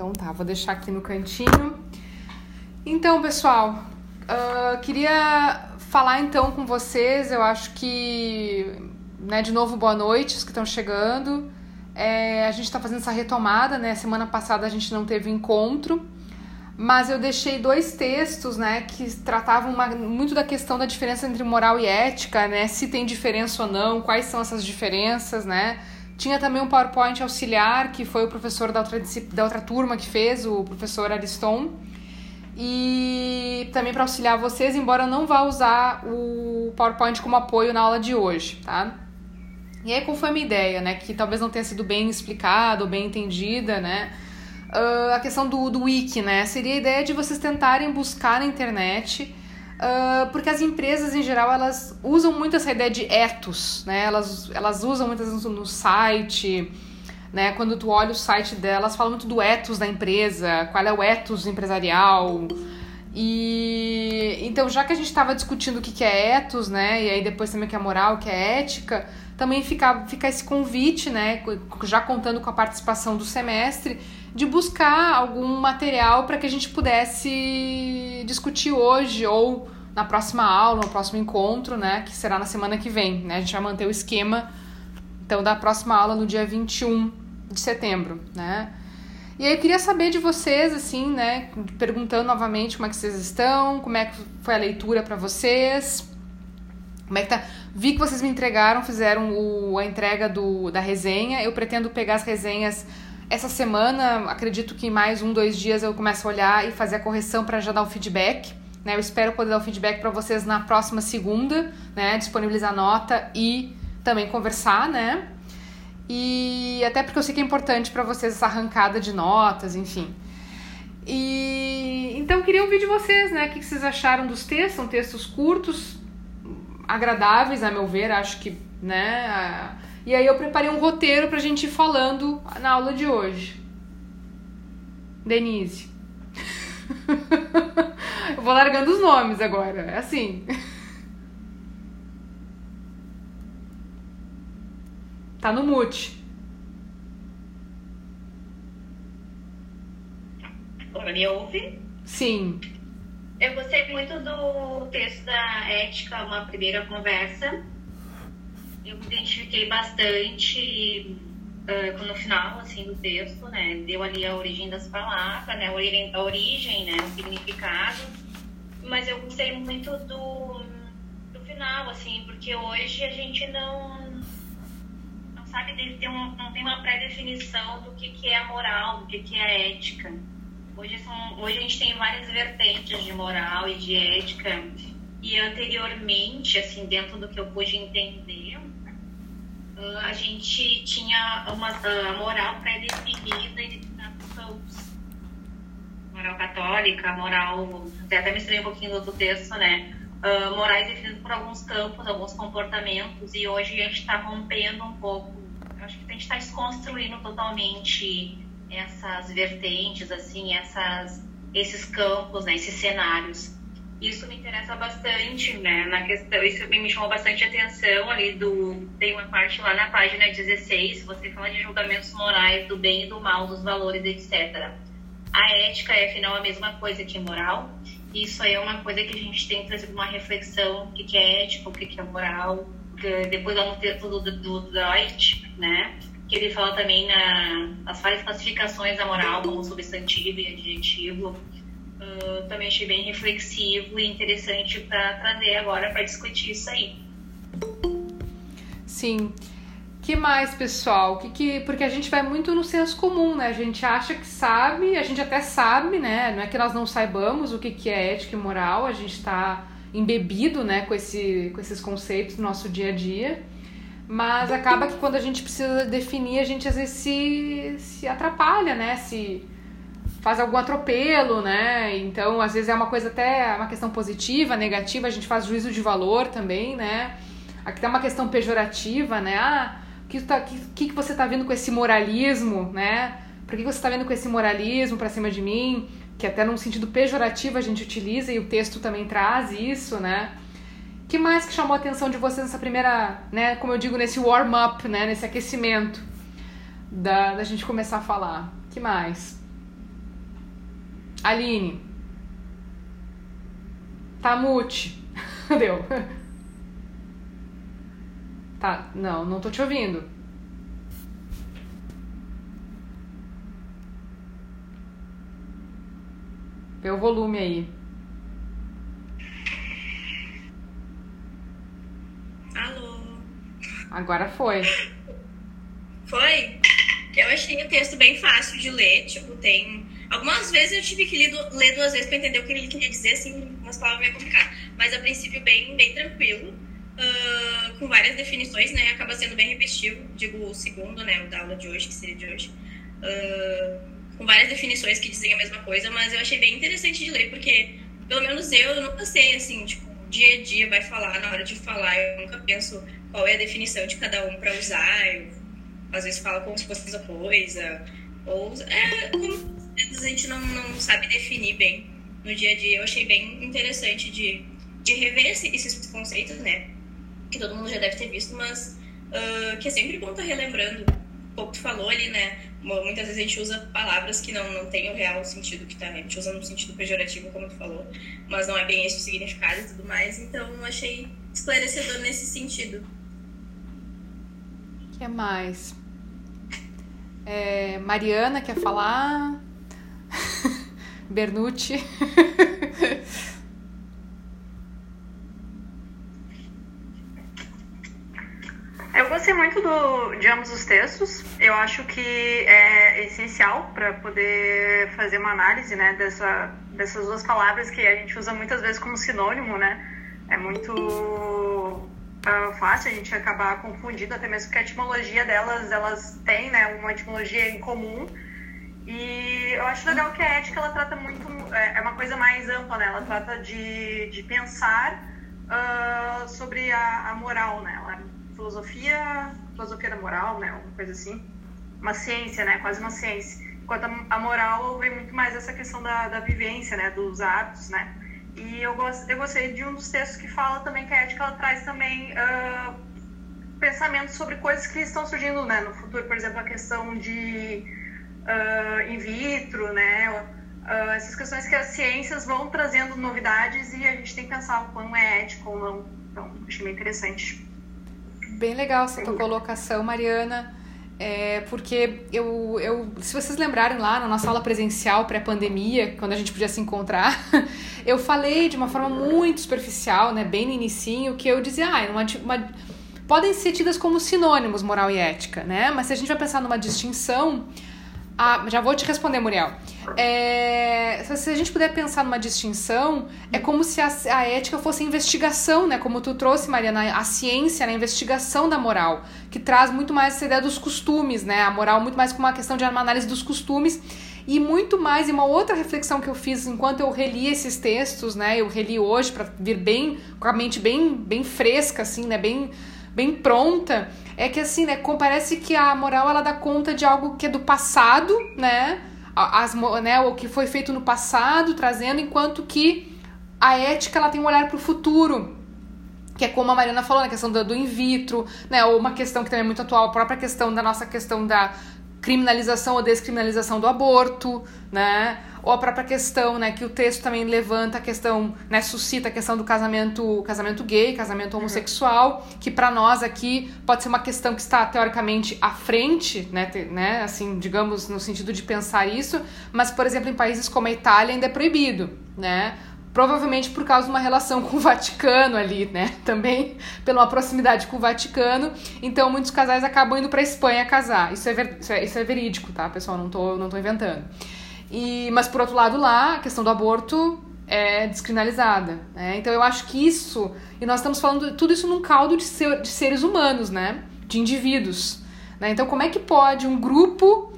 Então tá, vou deixar aqui no cantinho. Então, pessoal, uh, queria falar então com vocês. Eu acho que, né, de novo, boa noite, os que estão chegando. É, a gente está fazendo essa retomada, né? Semana passada a gente não teve encontro, mas eu deixei dois textos, né, que tratavam uma, muito da questão da diferença entre moral e ética, né? Se tem diferença ou não, quais são essas diferenças, né? Tinha também um PowerPoint auxiliar, que foi o professor da outra, da outra turma que fez, o professor Ariston. E também para auxiliar vocês, embora eu não vá usar o PowerPoint como apoio na aula de hoje, tá? E aí, qual foi a minha ideia, né? Que talvez não tenha sido bem explicada ou bem entendida, né? Uh, a questão do, do wiki, né? Seria a ideia de vocês tentarem buscar na internet Uh, porque as empresas em geral elas usam muito essa ideia de ethos, né? Elas, elas usam muitas vezes no site, né? Quando tu olha o site delas, fala muito do ethos da empresa, qual é o ethos empresarial. E então, já que a gente estava discutindo o que, que é ethos, né? E aí depois também o que é moral, o que é ética, também fica, fica esse convite, né? Já contando com a participação do semestre, de buscar algum material para que a gente pudesse discutir hoje ou na próxima aula, no próximo encontro, né, que será na semana que vem, né? A gente vai manter o esquema então da próxima aula no dia 21 de setembro, né? E aí eu queria saber de vocês assim, né, perguntando novamente como é que vocês estão, como é que foi a leitura para vocês. Como é que tá? Vi que vocês me entregaram, fizeram o, a entrega do, da resenha. Eu pretendo pegar as resenhas essa semana, acredito que em mais um, dois dias eu começo a olhar e fazer a correção para já dar o feedback. Né? Eu espero poder dar o feedback para vocês na próxima segunda, né? disponibilizar nota e também conversar, né? E até porque eu sei que é importante para vocês essa arrancada de notas, enfim. E então queria ouvir de vocês, né? O que vocês acharam dos textos? São textos curtos, agradáveis, a meu ver, acho que, né? E aí eu preparei um roteiro pra gente ir falando na aula de hoje. Denise. eu vou largando os nomes agora, é assim. Tá no mute. Me ouve? Sim. Eu gostei muito do texto da Ética, uma primeira conversa eu me identifiquei bastante uh, no final assim do texto, né? Deu ali a origem das palavras, né? A origem, né? O significado. Mas eu gostei muito do, do final, assim, porque hoje a gente não não sabe ter um, não tem uma pré-definição do que, que é a moral, do que, que é a ética. Hoje, são, hoje a gente tem várias vertentes de moral e de ética e anteriormente, assim, dentro do que eu pude entender, ah, a gente tinha uma uh, moral pré-definida determinados campos. Moral católica, moral. Até misturei um pouquinho do texto, né? Uh, morais definidas por alguns campos, alguns comportamentos, e hoje a gente está rompendo um pouco. Eu acho que a gente está desconstruindo totalmente essas vertentes, assim, essas, esses campos, né, esses cenários. Isso me interessa bastante, né? Na questão, isso me chamou bastante atenção ali do. Tem uma parte lá na página 16, você fala de julgamentos morais do bem e do mal, dos valores, etc. A ética é, afinal, a mesma coisa que moral. Isso aí é uma coisa que a gente tem que trazer uma reflexão: o que é ética, o que é moral. Depois lá no texto do, do, do né? Que ele fala também na, nas várias classificações da moral, como substantivo e adjetivo uh, também achei bem reflexivo e interessante para trazer agora para discutir isso aí. Sim. Que mais, pessoal? Que, que porque a gente vai muito no senso comum, né? A gente acha que sabe, a gente até sabe, né? Não é que nós não saibamos o que, que é ética e moral, a gente está embebido, né, com, esse, com esses conceitos no nosso dia a dia. Mas acaba que quando a gente precisa definir, a gente às vezes se, se atrapalha, né? Se, faz algum atropelo, né? Então, às vezes é uma coisa até uma questão positiva, negativa, a gente faz juízo de valor também, né? Aqui tem uma questão pejorativa, né? Ah, o que, tá, que, que você tá vendo com esse moralismo, né? Por que, que você tá vendo com esse moralismo pra cima de mim? Que até num sentido pejorativo a gente utiliza e o texto também traz isso, né? que mais que chamou a atenção de vocês nessa primeira, né, como eu digo, nesse warm-up, né, nesse aquecimento da, da gente começar a falar? que mais? Aline. Tá mute. Deu. Tá, não, não tô te ouvindo. Vê o volume aí. Alô? Agora foi. Foi? Eu achei o texto bem fácil de ler, tipo, tem. Algumas vezes eu tive que ler, duas vezes para entender o que ele queria dizer, assim, umas palavras meio complicadas. Mas a princípio, bem, bem tranquilo uh, com várias definições, né? Acaba sendo bem repetitivo, digo o segundo, né? O da aula de hoje, que seria de hoje. Uh, com várias definições que dizem a mesma coisa, mas eu achei bem interessante de ler, porque pelo menos eu, eu nunca sei, assim, tipo, dia a dia vai falar, na hora de falar, eu nunca penso qual é a definição de cada um para usar. Eu, às vezes falo como se fosse uma coisa, ou é como a gente não, não sabe definir bem no dia a dia. Eu achei bem interessante de, de rever esse, esses conceitos, né? que todo mundo já deve ter visto, mas uh, que é sempre bom estar tá relembrando. Pouco tu falou ali, né? Muitas vezes a gente usa palavras que não, não têm o real sentido que tá. A gente usa no sentido pejorativo, como tu falou, mas não é bem esse o significado e tudo mais. Então, achei esclarecedor nesse sentido. O que mais? É, Mariana quer falar? Bernucci. Eu gostei muito do, de ambos os textos. Eu acho que é essencial para poder fazer uma análise né, dessa, dessas duas palavras que a gente usa muitas vezes como sinônimo, né? É muito uh, fácil a gente acabar confundindo, até mesmo porque a etimologia delas, elas têm né, uma etimologia em comum. E eu acho legal que a ética ela trata muito, é, é uma coisa mais ampla, né? Ela trata de, de pensar uh, sobre a, a moral, né? Ela filosofia, filosofia da moral, né? Uma coisa assim. Uma ciência, né? Quase uma ciência. Enquanto a moral vem muito mais essa questão da, da vivência, né? Dos hábitos, né? E eu, gost, eu gostei de um dos textos que fala também que a ética ela traz também uh, pensamentos sobre coisas que estão surgindo né, no futuro. Por exemplo, a questão de uh, in vitro, né? Uh, essas questões que as ciências vão trazendo novidades e a gente tem que pensar o quão é ético ou não. Então, achei bem interessante. Bem legal essa tua colocação, Mariana. É, porque eu, eu, se vocês lembrarem lá na nossa aula presencial pré-pandemia, quando a gente podia se encontrar, eu falei de uma forma muito superficial, né, bem no inicinho, que eu dizia, ah, uma, uma, podem ser tidas como sinônimos moral e ética, né? Mas se a gente vai pensar numa distinção, ah, já vou te responder, Muriel. É, se a gente puder pensar numa distinção, é como se a, a, ética fosse investigação, né? Como tu trouxe, Mariana, a ciência, né? a investigação da moral, que traz muito mais essa ideia dos costumes, né? A moral muito mais como uma questão de uma análise dos costumes e muito mais, e uma outra reflexão que eu fiz enquanto eu reli esses textos, né? Eu reli hoje para vir bem, com a mente bem, bem fresca, assim, né? Bem, bem pronta é que assim, né, parece que a moral ela dá conta de algo que é do passado, né? As, né, o que foi feito no passado, trazendo, enquanto que a ética ela tem um olhar para o futuro, que é como a Mariana falou, na né, questão do, do in vitro, né? Ou uma questão que também é muito atual, a própria questão da nossa questão da criminalização ou descriminalização do aborto, né? ou a própria questão, né, que o texto também levanta a questão, né, suscita a questão do casamento, casamento gay, casamento uhum. homossexual, uhum. que para nós aqui pode ser uma questão que está teoricamente à frente, né, te, né, assim, digamos no sentido de pensar isso, mas por exemplo, em países como a Itália ainda é proibido, né? Provavelmente por causa de uma relação com o Vaticano ali, né? Também pela proximidade com o Vaticano. Então, muitos casais acabam indo para Espanha casar. Isso é, ver, isso é, isso é verídico, tá, pessoal? Não tô, não tô inventando. E, mas por outro lado, lá, a questão do aborto é descriminalizada. Né? Então eu acho que isso, e nós estamos falando tudo isso num caldo de, ser, de seres humanos, né? De indivíduos. Né? Então, como é que pode um grupo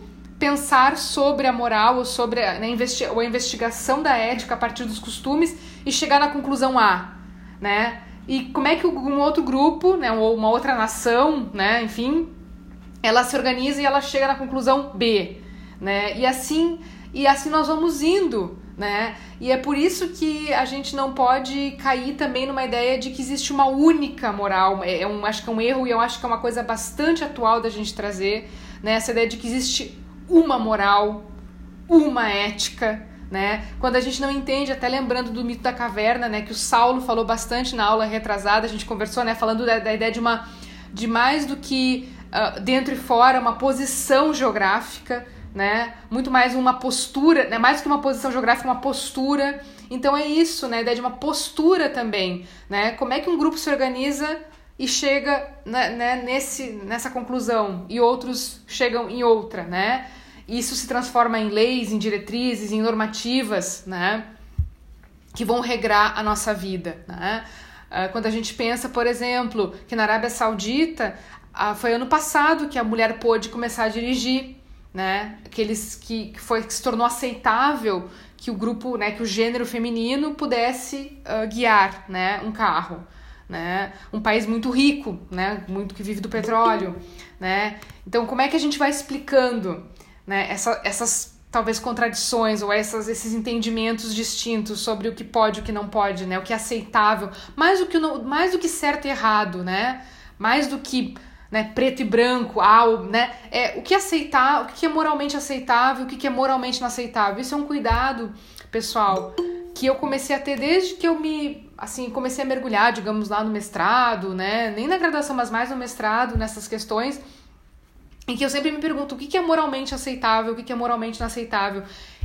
pensar sobre a moral ou sobre a, né, investi ou a investigação da ética a partir dos costumes e chegar na conclusão A, né? E como é que um outro grupo, né, ou uma outra nação, né, enfim, ela se organiza e ela chega na conclusão B, né? E assim e assim nós vamos indo, né? E é por isso que a gente não pode cair também numa ideia de que existe uma única moral. É, é um, acho que é um erro e eu acho que é uma coisa bastante atual da gente trazer, né? Essa ideia de que existe uma moral, uma ética, né? Quando a gente não entende, até lembrando do mito da caverna, né? Que o Saulo falou bastante na aula retrasada, a gente conversou, né? Falando da, da ideia de uma de mais do que uh, dentro e fora, uma posição geográfica, né? Muito mais uma postura, né? Mais do que uma posição geográfica, uma postura. Então é isso, né? A ideia de uma postura também, né? Como é que um grupo se organiza e chega né, né, nesse, nessa conclusão e outros chegam em outra, né? Isso se transforma em leis, em diretrizes, em normativas, né? Que vão regrar a nossa vida, né? Ah, quando a gente pensa, por exemplo, que na Arábia Saudita ah, foi ano passado que a mulher pôde começar a dirigir, né? Aqueles que, foi que se tornou aceitável que o grupo, né, que o gênero feminino pudesse uh, guiar, né, um carro, né? Um país muito rico, né, muito que vive do petróleo, né? Então, como é que a gente vai explicando né, essa, essas talvez contradições ou essas, esses entendimentos distintos sobre o que pode e o que não pode, né, o que é aceitável, mais do que, mais do que certo e errado, né, mais do que né, preto e branco, ao, né, é, o que é aceitar, o que é moralmente aceitável, o que é moralmente inaceitável. Isso é um cuidado, pessoal, que eu comecei a ter desde que eu me, assim, comecei a mergulhar, digamos, lá no mestrado, né, nem na graduação, mas mais no mestrado, nessas questões, em que eu sempre me pergunto o que é moralmente aceitável, o que é moralmente inaceitável.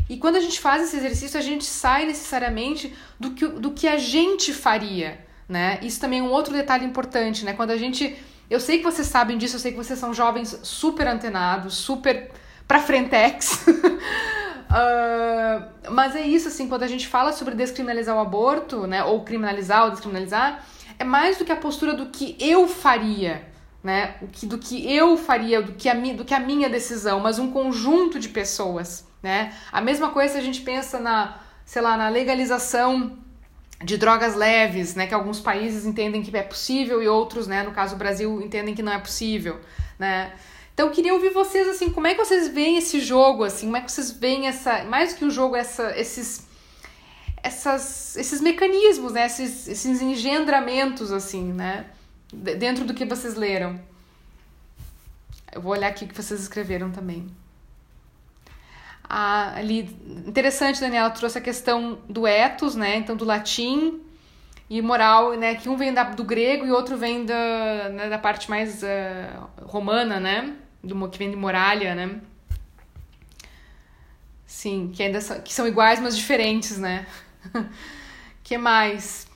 E quando a gente faz esse exercício, a gente sai necessariamente do que, do que a gente faria, né? Isso também é um outro detalhe importante, né? Quando a gente... Eu sei que vocês sabem disso, eu sei que vocês são jovens super antenados, super pra frentex. uh, mas é isso, assim, quando a gente fala sobre descriminalizar o aborto, né? Ou criminalizar ou descriminalizar, é mais do que a postura do que eu faria, né? O que, do que eu faria, do que, a mi, do que a minha decisão, mas um conjunto de pessoas, né? A mesma coisa se a gente pensa na, sei lá, na legalização de drogas leves, né? Que alguns países entendem que é possível e outros, né? No caso o Brasil, entendem que não é possível, né? Então eu queria ouvir vocês assim, como é que vocês veem esse jogo, assim, como é que vocês veem essa, mais que o jogo, essa, esses essas, esses mecanismos, né? Esses, esses engendramentos, assim, né? Dentro do que vocês leram. Eu vou olhar aqui o que vocês escreveram também. Ah, ali, interessante, Daniela trouxe a questão do ethos, né? Então, do latim e moral, né? Que um vem da, do grego e outro vem da, né, da parte mais uh, romana, né? Do, que vem de Moralia, né? Sim, que ainda são, que são iguais, mas diferentes, né? que mais?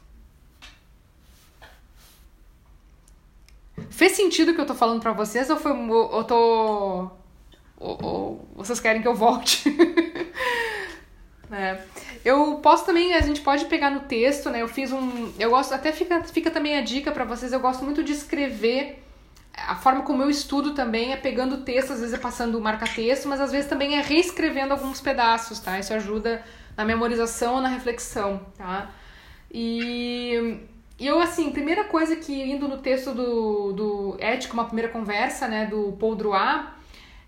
Fez sentido o que eu tô falando pra vocês ou foi. Eu tô. Ou, ou vocês querem que eu volte? é. Eu posso também, a gente pode pegar no texto, né? Eu fiz um. Eu gosto, até fica, fica também a dica para vocês, eu gosto muito de escrever. A forma como eu estudo também é pegando o texto, às vezes é passando o marca-texto, mas às vezes também é reescrevendo alguns pedaços, tá? Isso ajuda na memorização ou na reflexão, tá? E eu, assim, primeira coisa que, indo no texto do, do Ética, uma primeira conversa, né, do Paul Drouat,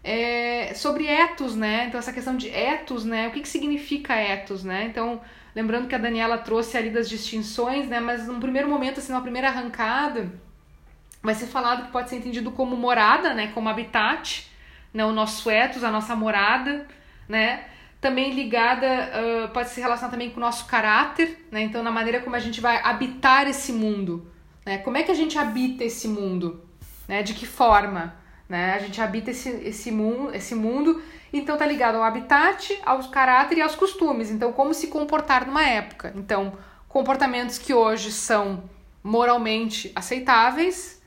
é sobre etos, né? Então, essa questão de etos, né? O que, que significa etos, né? Então, lembrando que a Daniela trouxe ali das distinções, né? Mas num primeiro momento, assim, numa primeira arrancada, vai ser falado que pode ser entendido como morada, né? Como habitat, né? O nosso etos, a nossa morada, né? Também ligada, uh, pode se relacionar também com o nosso caráter, né? Então, na maneira como a gente vai habitar esse mundo, né? Como é que a gente habita esse mundo, né? De que forma, né? A gente habita esse, esse, mundo, esse mundo, então tá ligado ao habitat, ao caráter e aos costumes. Então, como se comportar numa época. Então, comportamentos que hoje são moralmente aceitáveis,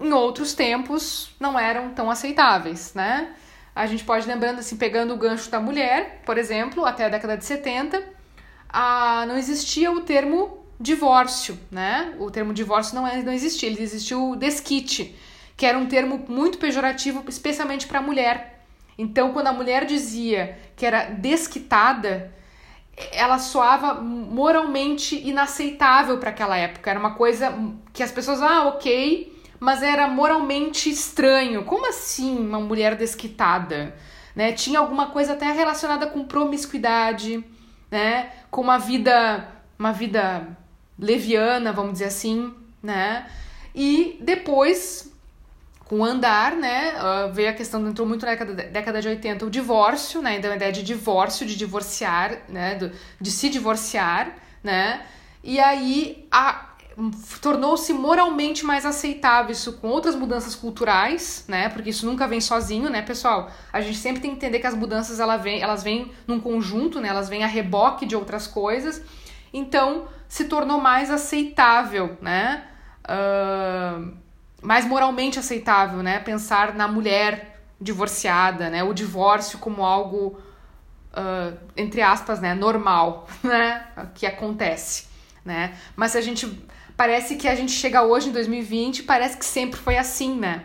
em outros tempos não eram tão aceitáveis, né? A gente pode lembrando assim, pegando o gancho da mulher, por exemplo, até a década de 70, a, não existia o termo divórcio, né? O termo divórcio não, é, não existia, ele existiu o desquite, que era um termo muito pejorativo, especialmente para a mulher. Então, quando a mulher dizia que era desquitada, ela soava moralmente inaceitável para aquela época. Era uma coisa que as pessoas, ah, ok, mas era moralmente estranho. Como assim uma mulher desquitada? Né? Tinha alguma coisa até relacionada com promiscuidade, né? Com uma vida, uma vida leviana, vamos dizer assim, né? E depois, com o andar, né, uh, veio a questão, entrou muito na década, década de 80 o divórcio, né, então a ideia de divórcio, de divorciar, né, de se divorciar, né, e aí a, tornou-se moralmente mais aceitável isso com outras mudanças culturais, né? Porque isso nunca vem sozinho, né, pessoal? A gente sempre tem que entender que as mudanças elas vêm, elas vêm num conjunto, né? Elas vêm a reboque de outras coisas. Então, se tornou mais aceitável, né? Uh, mais moralmente aceitável, né? Pensar na mulher divorciada, né? O divórcio como algo, uh, entre aspas, né? Normal, né? Que acontece, né? Mas se a gente parece que a gente chega hoje em 2020, parece que sempre foi assim, né?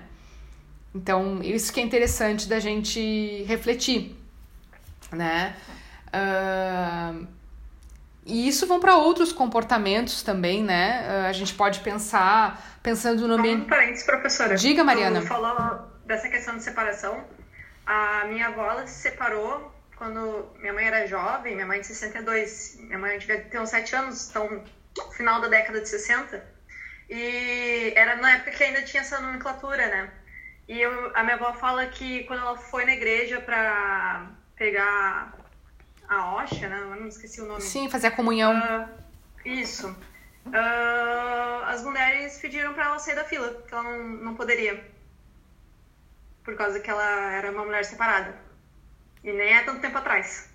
Então, isso que é interessante da gente refletir, né? Uh, e isso vão para outros comportamentos também, né? Uh, a gente pode pensar, pensando no ambiente. Um parênteses, professora. Diga, Mariana. Tu falou dessa questão de separação. A minha avó ela se separou quando minha mãe era jovem, minha mãe de 62. Minha mãe devia ter uns 7 anos, então final da década de 60. E era na época que ainda tinha essa nomenclatura, né? E eu, a minha avó fala que quando ela foi na igreja para pegar a Osha, né? Eu não esqueci o nome. Sim, fazer a comunhão. Uh, isso. Uh, as mulheres pediram para ela sair da fila, que ela não, não poderia. Por causa que ela era uma mulher separada. E nem é tanto tempo atrás.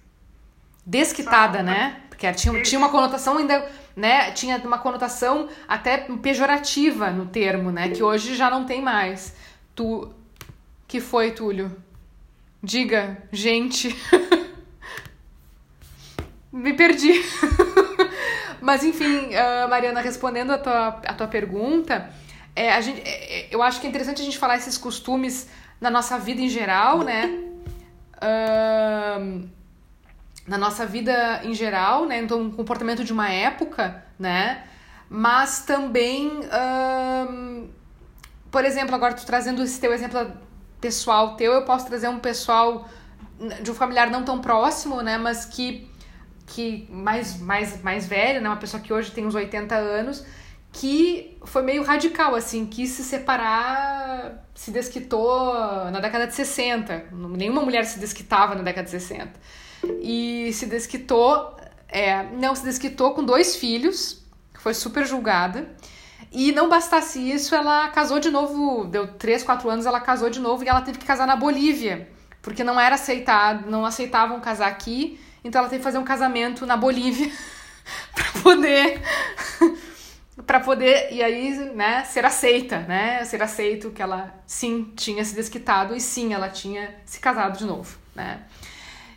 Desquitada, Só, né? Porque tinha, tinha uma conotação ainda, né? Tinha uma conotação até pejorativa no termo, né? Que hoje já não tem mais. Tu. Que foi, Túlio? Diga, gente. Me perdi. Mas enfim, uh, Mariana, respondendo a tua, a tua pergunta, é, a gente, é, eu acho que é interessante a gente falar esses costumes na nossa vida em geral, né? Uh, na nossa vida em geral, né? Então, um comportamento de uma época, né? Mas também, por exemplo, agora tu trazendo esse teu exemplo pessoal teu, eu posso trazer um pessoal de um familiar não tão próximo, né? Mas que, que mais, mais, mais velho, né? Uma pessoa que hoje tem uns 80 anos, que foi meio radical, assim, quis se separar, se desquitou na década de 60. Nenhuma mulher se desquitava na década de 60 e se desquitou, é, não, se desquitou com dois filhos, foi super julgada. E não bastasse isso, ela casou de novo, deu 3, 4 anos, ela casou de novo e ela teve que casar na Bolívia, porque não era aceitado, não aceitavam casar aqui, então ela teve que fazer um casamento na Bolívia para poder para poder e aí, né, ser aceita, né? Ser aceito que ela sim tinha se desquitado e sim ela tinha se casado de novo, né?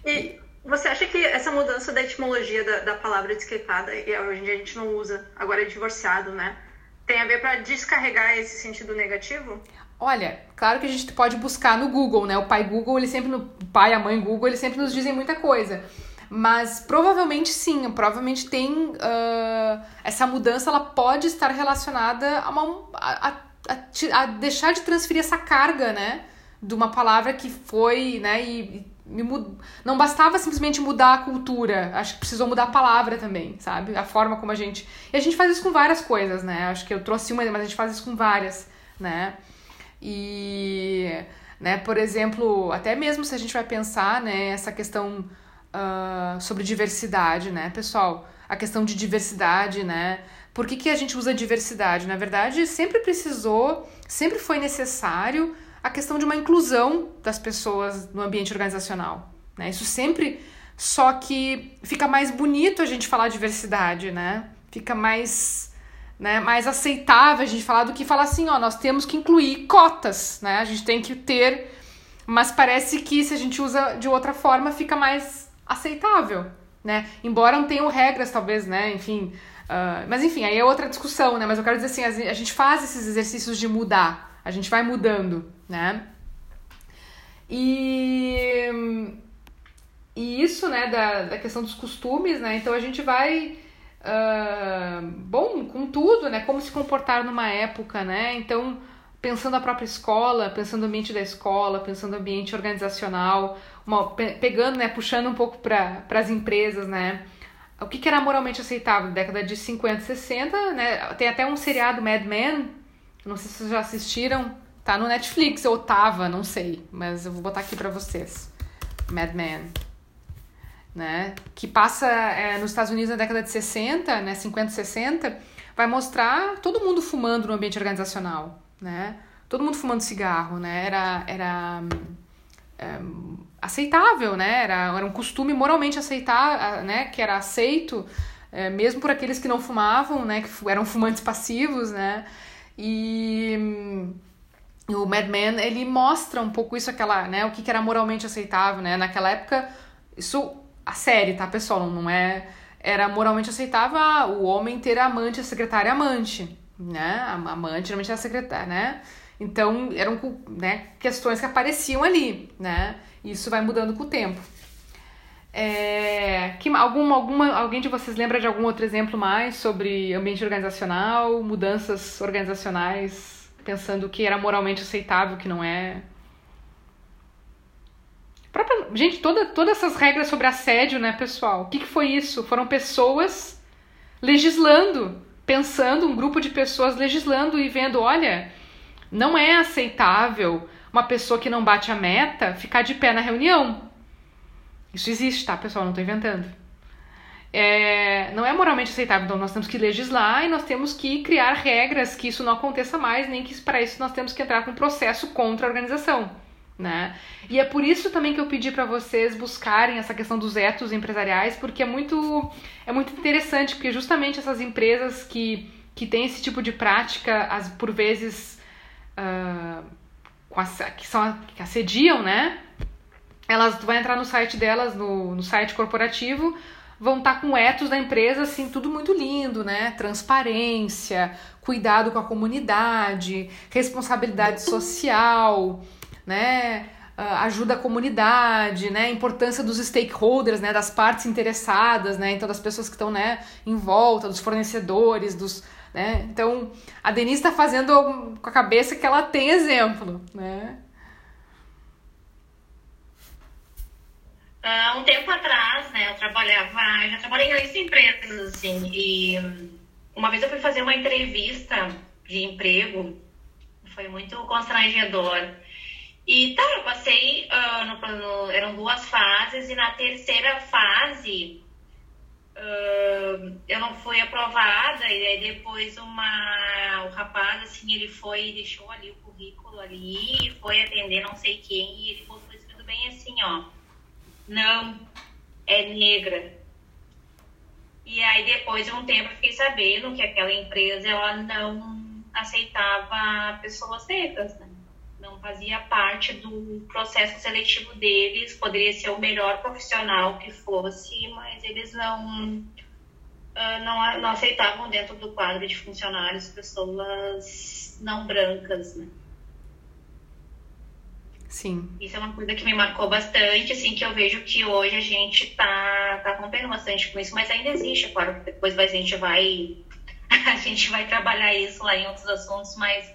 E você acha que essa mudança da etimologia da, da palavra desquitada, e hoje em dia a gente não usa, agora é divorciado, né? Tem a ver para descarregar esse sentido negativo? Olha, claro que a gente pode buscar no Google, né? O pai Google, ele sempre, o pai a mãe Google, eles sempre nos dizem muita coisa. Mas provavelmente sim, provavelmente tem uh, essa mudança, ela pode estar relacionada a, uma, a, a, a, deixar de transferir essa carga, né? De uma palavra que foi, né? E, Mud... Não bastava simplesmente mudar a cultura, acho que precisou mudar a palavra também, sabe? A forma como a gente. E a gente faz isso com várias coisas, né? Acho que eu trouxe uma, mas a gente faz isso com várias, né? E, né, por exemplo, até mesmo se a gente vai pensar, né, essa questão uh, sobre diversidade, né, pessoal? A questão de diversidade, né? Por que, que a gente usa diversidade? Na verdade, sempre precisou, sempre foi necessário a questão de uma inclusão das pessoas no ambiente organizacional. Né? Isso sempre. Só que fica mais bonito a gente falar diversidade, né? Fica mais, né, mais aceitável a gente falar do que falar assim, ó, nós temos que incluir cotas, né? A gente tem que ter. Mas parece que se a gente usa de outra forma, fica mais aceitável, né? Embora não tenham regras, talvez, né? Enfim. Uh, mas enfim, aí é outra discussão, né? Mas eu quero dizer assim, a gente faz esses exercícios de mudar, a gente vai mudando, né? E, e isso, né, da, da questão dos costumes, né? Então a gente vai, uh, bom, com tudo, né? Como se comportar numa época, né? Então, pensando a própria escola, pensando o ambiente da escola, pensando o ambiente organizacional, uma, pegando, né, puxando um pouco para as empresas, né? O que, que era moralmente aceitável? Década de 50, 60, né? Tem até um seriado Mad Men, não sei se vocês já assistiram, Tá no Netflix, ou tava, não sei, mas eu vou botar aqui para vocês. Mad Men. Né? Que passa é, nos Estados Unidos na década de 60, né? 50, 60, vai mostrar todo mundo fumando no ambiente organizacional, né? Todo mundo fumando cigarro, né? Era, era é, aceitável, né? Era, era um costume moralmente aceitar, né? Que era aceito, é, mesmo por aqueles que não fumavam, né? Que eram fumantes passivos, né? E o Mad Men, ele mostra um pouco isso, aquela, né? O que, que era moralmente aceitável, né? Naquela época, isso, a série, tá, pessoal? Não é... Era moralmente aceitável o homem ter amante, a secretária amante, né? A amante, geralmente era a secretária, né? Então, eram né, questões que apareciam ali, né? Isso vai mudando com o tempo. É, que, alguma, alguma, alguém de vocês lembra de algum outro exemplo mais sobre ambiente organizacional, mudanças organizacionais, pensando que era moralmente aceitável, que não é? Própria, gente, toda, todas essas regras sobre assédio, né, pessoal? O que, que foi isso? Foram pessoas legislando, pensando, um grupo de pessoas legislando e vendo, olha, não é aceitável uma pessoa que não bate a meta ficar de pé na reunião. Isso existe, tá, pessoal? Não estou inventando. É, não é moralmente aceitável, então nós temos que legislar e nós temos que criar regras que isso não aconteça mais, nem que para isso nós temos que entrar com processo contra a organização. Né? E é por isso também que eu pedi para vocês buscarem essa questão dos etos empresariais, porque é muito, é muito interessante, porque justamente essas empresas que, que têm esse tipo de prática, as, por vezes uh, que, são, que assediam, né? Elas vão entrar no site delas, no, no site corporativo, vão estar tá com etos da empresa, assim, tudo muito lindo, né? Transparência, cuidado com a comunidade, responsabilidade social, né? Uh, ajuda a comunidade, né? Importância dos stakeholders, né? Das partes interessadas, né? Então, das pessoas que estão, né? Em volta, dos fornecedores, dos né? Então, a Denise está fazendo com a cabeça que ela tem exemplo, né? Uh, um tempo atrás, né, eu trabalhava, já trabalhei em várias empresas, assim, e uma vez eu fui fazer uma entrevista de emprego, foi muito constrangedor. E tá, eu passei, uh, no, no, eram duas fases, e na terceira fase, uh, eu não fui aprovada e aí depois uma o rapaz assim ele foi deixou ali o currículo ali foi atender não sei quem e ele botou escrito bem assim ó não é negra e aí depois de um tempo fiquei sabendo que aquela empresa ela não aceitava pessoas negras né? não fazia parte do processo seletivo deles, poderia ser o melhor profissional que fosse, mas eles não, uh, não, não aceitavam dentro do quadro de funcionários pessoas não brancas, né? Sim. Isso é uma coisa que me marcou bastante, assim, que eu vejo que hoje a gente tá, tá rompendo bastante com isso, mas ainda existe, claro, depois a gente vai a gente vai trabalhar isso lá em outros assuntos, mas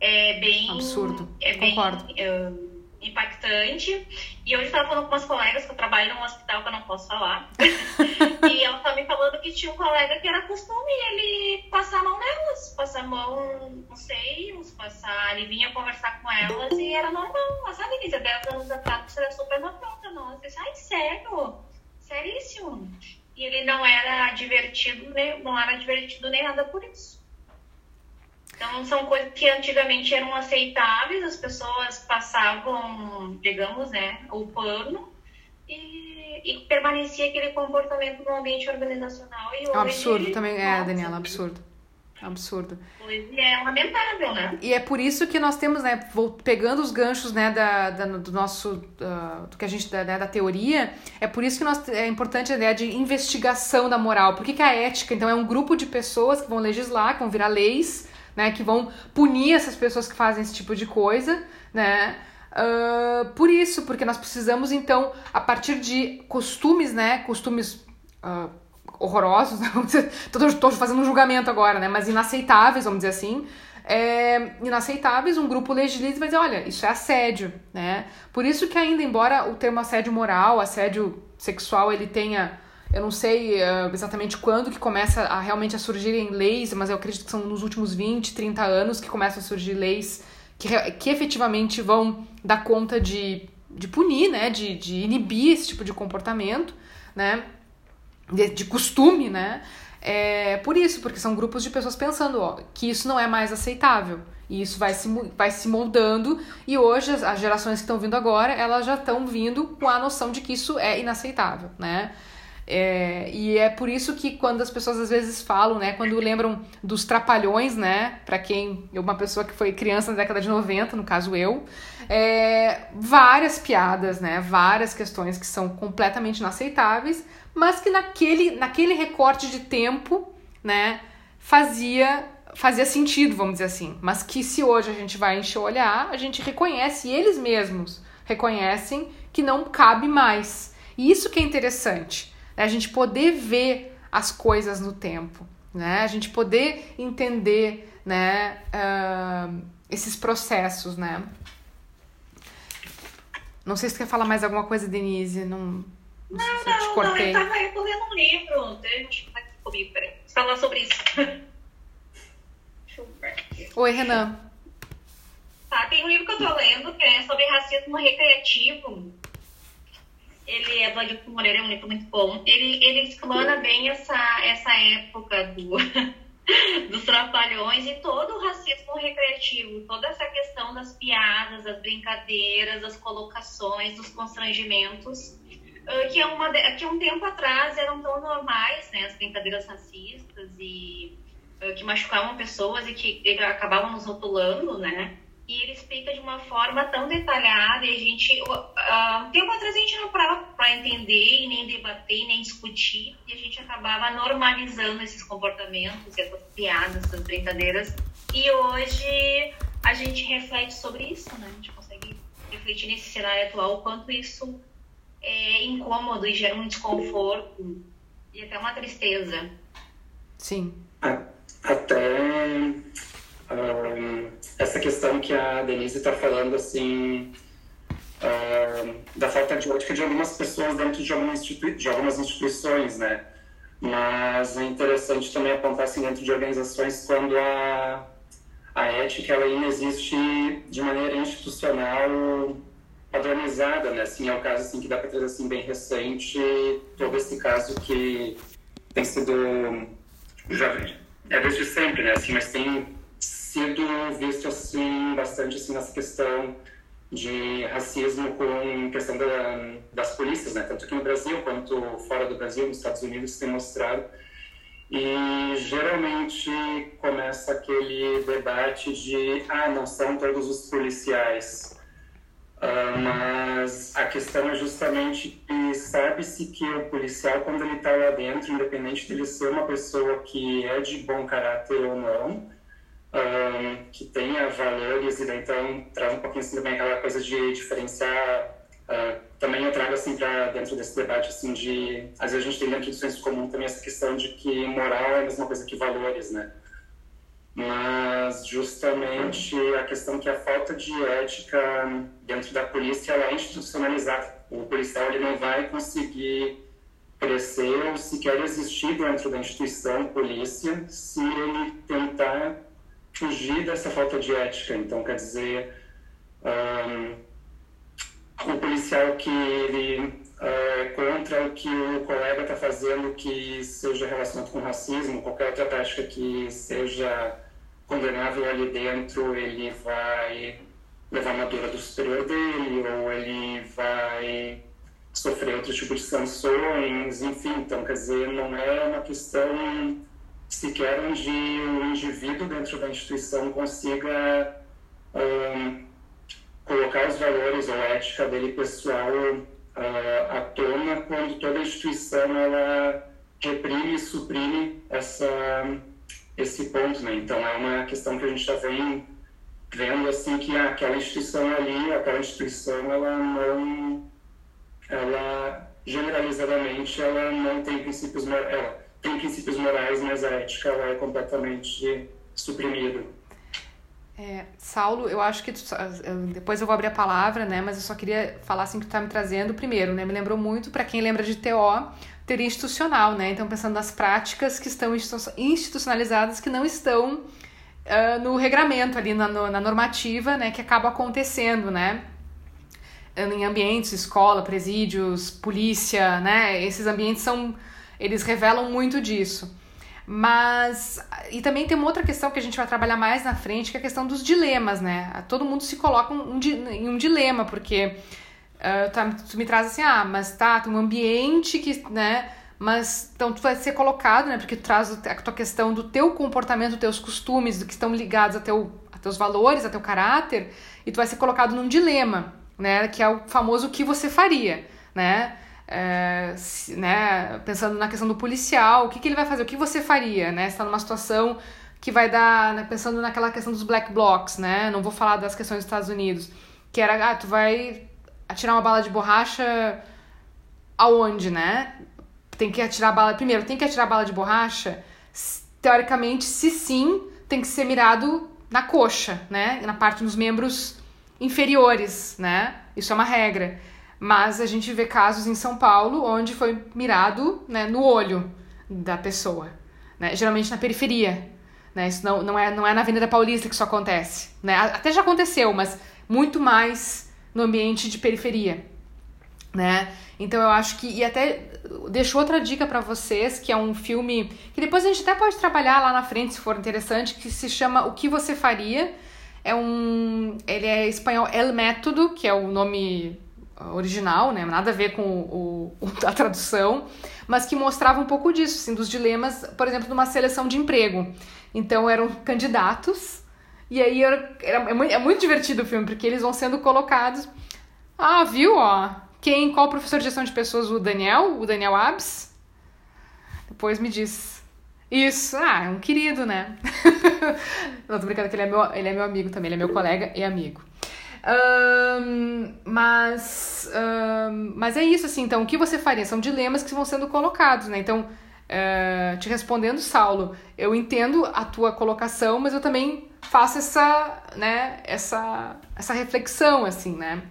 é bem. Absurdo. É Concordo. bem uh, impactante. E hoje eu estava falando com umas colegas que eu trabalho num hospital que eu não posso falar. e ela estava me falando que tinha um colega que era costume ele passar a mão nelas, passar a mão nos seios, passar. Ele vinha conversar com elas e era normal. Mas sabe, Elisa, 10 anos atrás você era super normal pra nós. Eu disse, ai, sério? Seríssimo. E ele não era divertido, né? não era divertido nem nada por isso. Então, são coisas que antigamente eram aceitáveis, as pessoas passavam, digamos, né, o pano e, e permanecia aquele comportamento no ambiente organizacional. E hoje, absurdo também, é, Daniela, absurdo. Absurdo. Pois é lamentável, né? E é por isso que nós temos, né, pegando os ganchos, né, da, da do nosso, uh, do que a gente, da, né, da teoria, é por isso que nós, é importante a ideia de investigação da moral. Por que, que a ética, então, é um grupo de pessoas que vão legislar, que vão virar leis, né? Que vão punir essas pessoas que fazem esse tipo de coisa, né? Uh, por isso, porque nós precisamos, então, a partir de costumes, né? Costumes uh, horrorosos, né? estou fazendo um julgamento agora, né? Mas inaceitáveis, vamos dizer assim. É, inaceitáveis, um grupo legisla e vai dizer, olha, isso é assédio, né? Por isso que ainda, embora o termo assédio moral, assédio sexual, ele tenha eu não sei uh, exatamente quando que começa a realmente a surgirem leis, mas eu acredito que são nos últimos 20, 30 anos que começam a surgir leis que, que efetivamente vão dar conta de, de punir, né, de, de inibir esse tipo de comportamento, né, de, de costume, né, é por isso, porque são grupos de pessoas pensando ó, que isso não é mais aceitável. E isso vai se, vai se moldando, e hoje as, as gerações que estão vindo agora, elas já estão vindo com a noção de que isso é inaceitável, né? É, e é por isso que quando as pessoas às vezes falam, né, quando lembram dos trapalhões, né, para quem, uma pessoa que foi criança na década de 90, no caso eu, é, várias piadas, né, várias questões que são completamente inaceitáveis, mas que naquele, naquele recorte de tempo, né, fazia fazia sentido, vamos dizer assim. Mas que se hoje a gente vai encher o olhar, a gente reconhece, eles mesmos reconhecem que não cabe mais. E isso que é interessante, né? a gente poder ver as coisas no tempo, né? A gente poder entender, né, uh, esses processos, né? Não sei se você quer falar mais alguma coisa, Denise. Não, não, não, não, eu cortei. Não, eu tava lendo um livro. Deixa eu aqui comigo, peraí. Falar sobre isso. Deixa eu ver aqui. Oi, Renan. Tá, tem um livro que eu tô lendo que é sobre racismo recreativo. Ele é do Adilson Moreira, é um livro muito bom. Ele, ele explana bem essa, essa época do, dos trapalhões e todo o racismo recreativo, toda essa questão das piadas, das brincadeiras, das colocações, dos constrangimentos ah, que, é uma, que um tempo atrás eram tão normais, né, as brincadeiras racistas e uh, que machucavam pessoas e que acabavam nos rotulando, né? E ele explica de uma forma tão detalhada e a gente, uh, um tempo atrás a gente não parava para entender e nem debater e nem discutir e a gente acabava normalizando esses comportamentos, essas piadas, essas brincadeiras. E hoje a gente reflete sobre isso, né? A gente consegue refletir nesse cenário atual o quanto isso é incômodo e gera um desconforto e até uma tristeza. Sim. Até um, essa questão que a Denise está falando, assim, um, da falta de ética de algumas pessoas dentro de, algumas institui de algumas instituições, né? Mas é interessante também apontar, assim, dentro de organizações, quando a, a ética ela ainda existe de maneira institucional padronizada, né? Assim, é o caso assim que dá para trazer assim bem recente, todo esse caso que tem sido já é desde sempre, né? Assim, mas tem sido visto assim bastante assim nessa questão de racismo com questão da, das polícias, né? Tanto aqui no Brasil quanto fora do Brasil, nos Estados Unidos, tem mostrado. E geralmente começa aquele debate de ah, não são todos os policiais Uh, mas a questão é justamente que sabe-se que o policial, quando ele está lá dentro, independente de ele ser uma pessoa que é de bom caráter ou não, que tenha valores, e daí então traz um pouquinho assim também aquela coisa de diferenciar. Uh, também eu trago assim para dentro desse debate assim de às vezes a gente tem dentro do senso comum também essa questão de que moral é a mesma coisa que valores, né? mas justamente a questão que a falta de ética dentro da polícia ela é institucionalizada. O policial ele não vai conseguir crescer ou sequer existir dentro da instituição polícia se ele tentar fugir dessa falta de ética. Então, quer dizer, um, o policial que ele é contra o que o colega está fazendo que seja relacionado com racismo, qualquer outra prática que seja condenável ali dentro, ele vai levar uma dor do superior dele, ou ele vai sofrer outro tipo de sanções, enfim. Então, quer dizer, não é uma questão sequer onde o indivíduo dentro da instituição consiga um, colocar os valores ou a ética dele pessoal uh, à tona quando toda a instituição ela reprime e suprime essa esse ponto, né? Então é uma questão que a gente está vendo, vendo assim que aquela instituição ali, aquela instituição, ela não, ela generalizadamente ela não tem princípios, ela tem princípios morais, mas a ética ela é completamente suprimida. É, Saulo, eu acho que depois eu vou abrir a palavra, né? Mas eu só queria falar assim que tu tá me trazendo primeiro, né? Me lembrou muito para quem lembra de TO, teoria institucional, né? Então, pensando nas práticas que estão institucionalizadas, que não estão uh, no regramento ali, na, na normativa, né, que acaba acontecendo, né? Em ambientes, escola, presídios, polícia, né? Esses ambientes são. Eles revelam muito disso. Mas. E também tem uma outra questão que a gente vai trabalhar mais na frente, que é a questão dos dilemas, né? Todo mundo se coloca um, um, em um dilema, porque. Uh, tá, tu me traz assim, ah, mas tá, tem um ambiente que, né? Mas então tu vai ser colocado, né? Porque tu traz a tua questão do teu comportamento, teus costumes, do que estão ligados a, teu, a teus valores, a teu caráter, e tu vai ser colocado num dilema, né? Que é o famoso o que você faria, né? É, se, né? Pensando na questão do policial, o que, que ele vai fazer, o que você faria, né? Está numa situação que vai dar, né? pensando naquela questão dos black blocs, né? Não vou falar das questões dos Estados Unidos, que era, ah, tu vai atirar uma bala de borracha aonde, né? tem que atirar bala. Primeiro, tem que atirar bala de borracha? Teoricamente, se sim, tem que ser mirado na coxa, né? Na parte dos membros inferiores, né? Isso é uma regra. Mas a gente vê casos em São Paulo onde foi mirado né, no olho da pessoa, né? Geralmente na periferia, né? Isso não, não, é, não é na Avenida Paulista que isso acontece, né? Até já aconteceu, mas muito mais no ambiente de periferia, né? Então eu acho que e até deixo outra dica para vocês, que é um filme que depois a gente até pode trabalhar lá na frente se for interessante, que se chama O que você faria. É um ele é espanhol El Método, que é o nome original, né? Nada a ver com o, o, a tradução, mas que mostrava um pouco disso, assim, dos dilemas, por exemplo, de uma seleção de emprego. Então eram candidatos e aí era, era é, muito, é muito divertido o filme porque eles vão sendo colocados. Ah, viu, ó, quem? Qual professor de gestão de pessoas? O Daniel? O Daniel Abs? Depois me diz. Isso, ah, é um querido, né? Não, tô brincando que ele é, meu, ele é meu amigo também, ele é meu colega e amigo. Um, mas, um, mas é isso, assim, então, o que você faria? São dilemas que vão sendo colocados, né? Então, uh, te respondendo, Saulo, eu entendo a tua colocação, mas eu também faço essa, né, essa, essa reflexão, assim, né?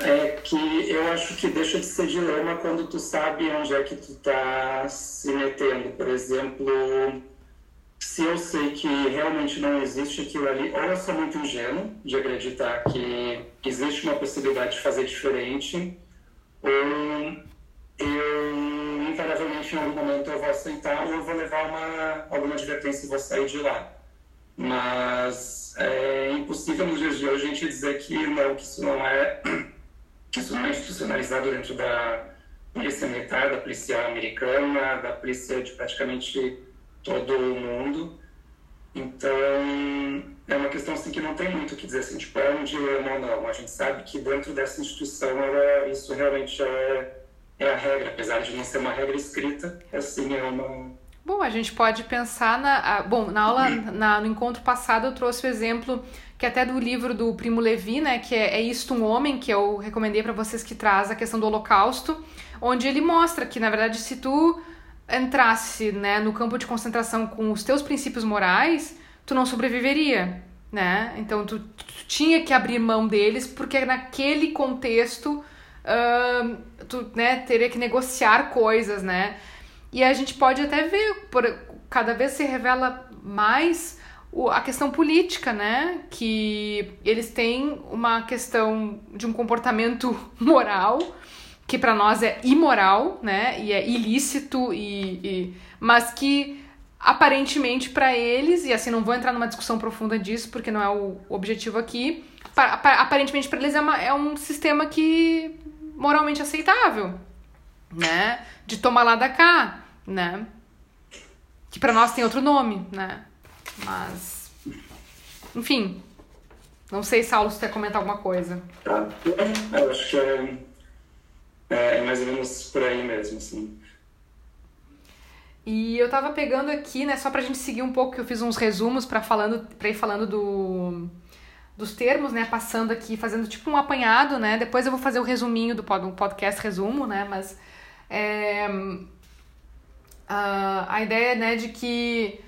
é que eu acho que deixa de ser dilema quando tu sabe onde é que tu tá se metendo. Por exemplo, se eu sei que realmente não existe aquilo ali, ou eu sou muito ingênuo de acreditar que existe uma possibilidade de fazer diferente, ou eu, invariavelmente, em algum momento eu vou aceitar ou eu vou levar uma, alguma advertência e vou sair de lá. Mas é impossível nos dias de hoje a gente dizer que não, que isso não é que isso não é institucionalizado dentro da polícia militar, da polícia americana, da polícia de praticamente todo o mundo. Então, é uma questão assim que não tem muito o que dizer assim, tipo, é um dilema ou não. A gente sabe que dentro dessa instituição ela, isso realmente é, é a regra, apesar de não ser uma regra escrita, assim, é uma... Bom, a gente pode pensar na... Bom, na aula, na, no encontro passado eu trouxe o exemplo que até do livro do Primo Levi, né, que é, é Isto um Homem, que eu recomendei para vocês que traz a questão do Holocausto, onde ele mostra que, na verdade, se tu entrasse, né, no campo de concentração com os teus princípios morais, tu não sobreviveria, né? Então tu, tu tinha que abrir mão deles porque naquele contexto uh, tu, né, teria que negociar coisas, né? E a gente pode até ver, por, cada vez se revela mais a questão política, né? Que eles têm uma questão de um comportamento moral que para nós é imoral, né? E é ilícito e, e... mas que aparentemente para eles e assim não vou entrar numa discussão profunda disso porque não é o objetivo aqui. Aparentemente para eles é, uma, é um sistema que moralmente aceitável, né? De tomar lá da cá, né? Que para nós tem outro nome, né? Mas. Enfim. Não sei, Saulo, se quer comentar alguma coisa. Tá. Eu acho que é, mais ou menos por aí mesmo, assim. E eu tava pegando aqui, né, só pra gente seguir um pouco, que eu fiz uns resumos para falando, para ir falando do dos termos, né, passando aqui, fazendo tipo um apanhado, né? Depois eu vou fazer o resuminho do podcast resumo, né, mas é, a, a ideia, né, de que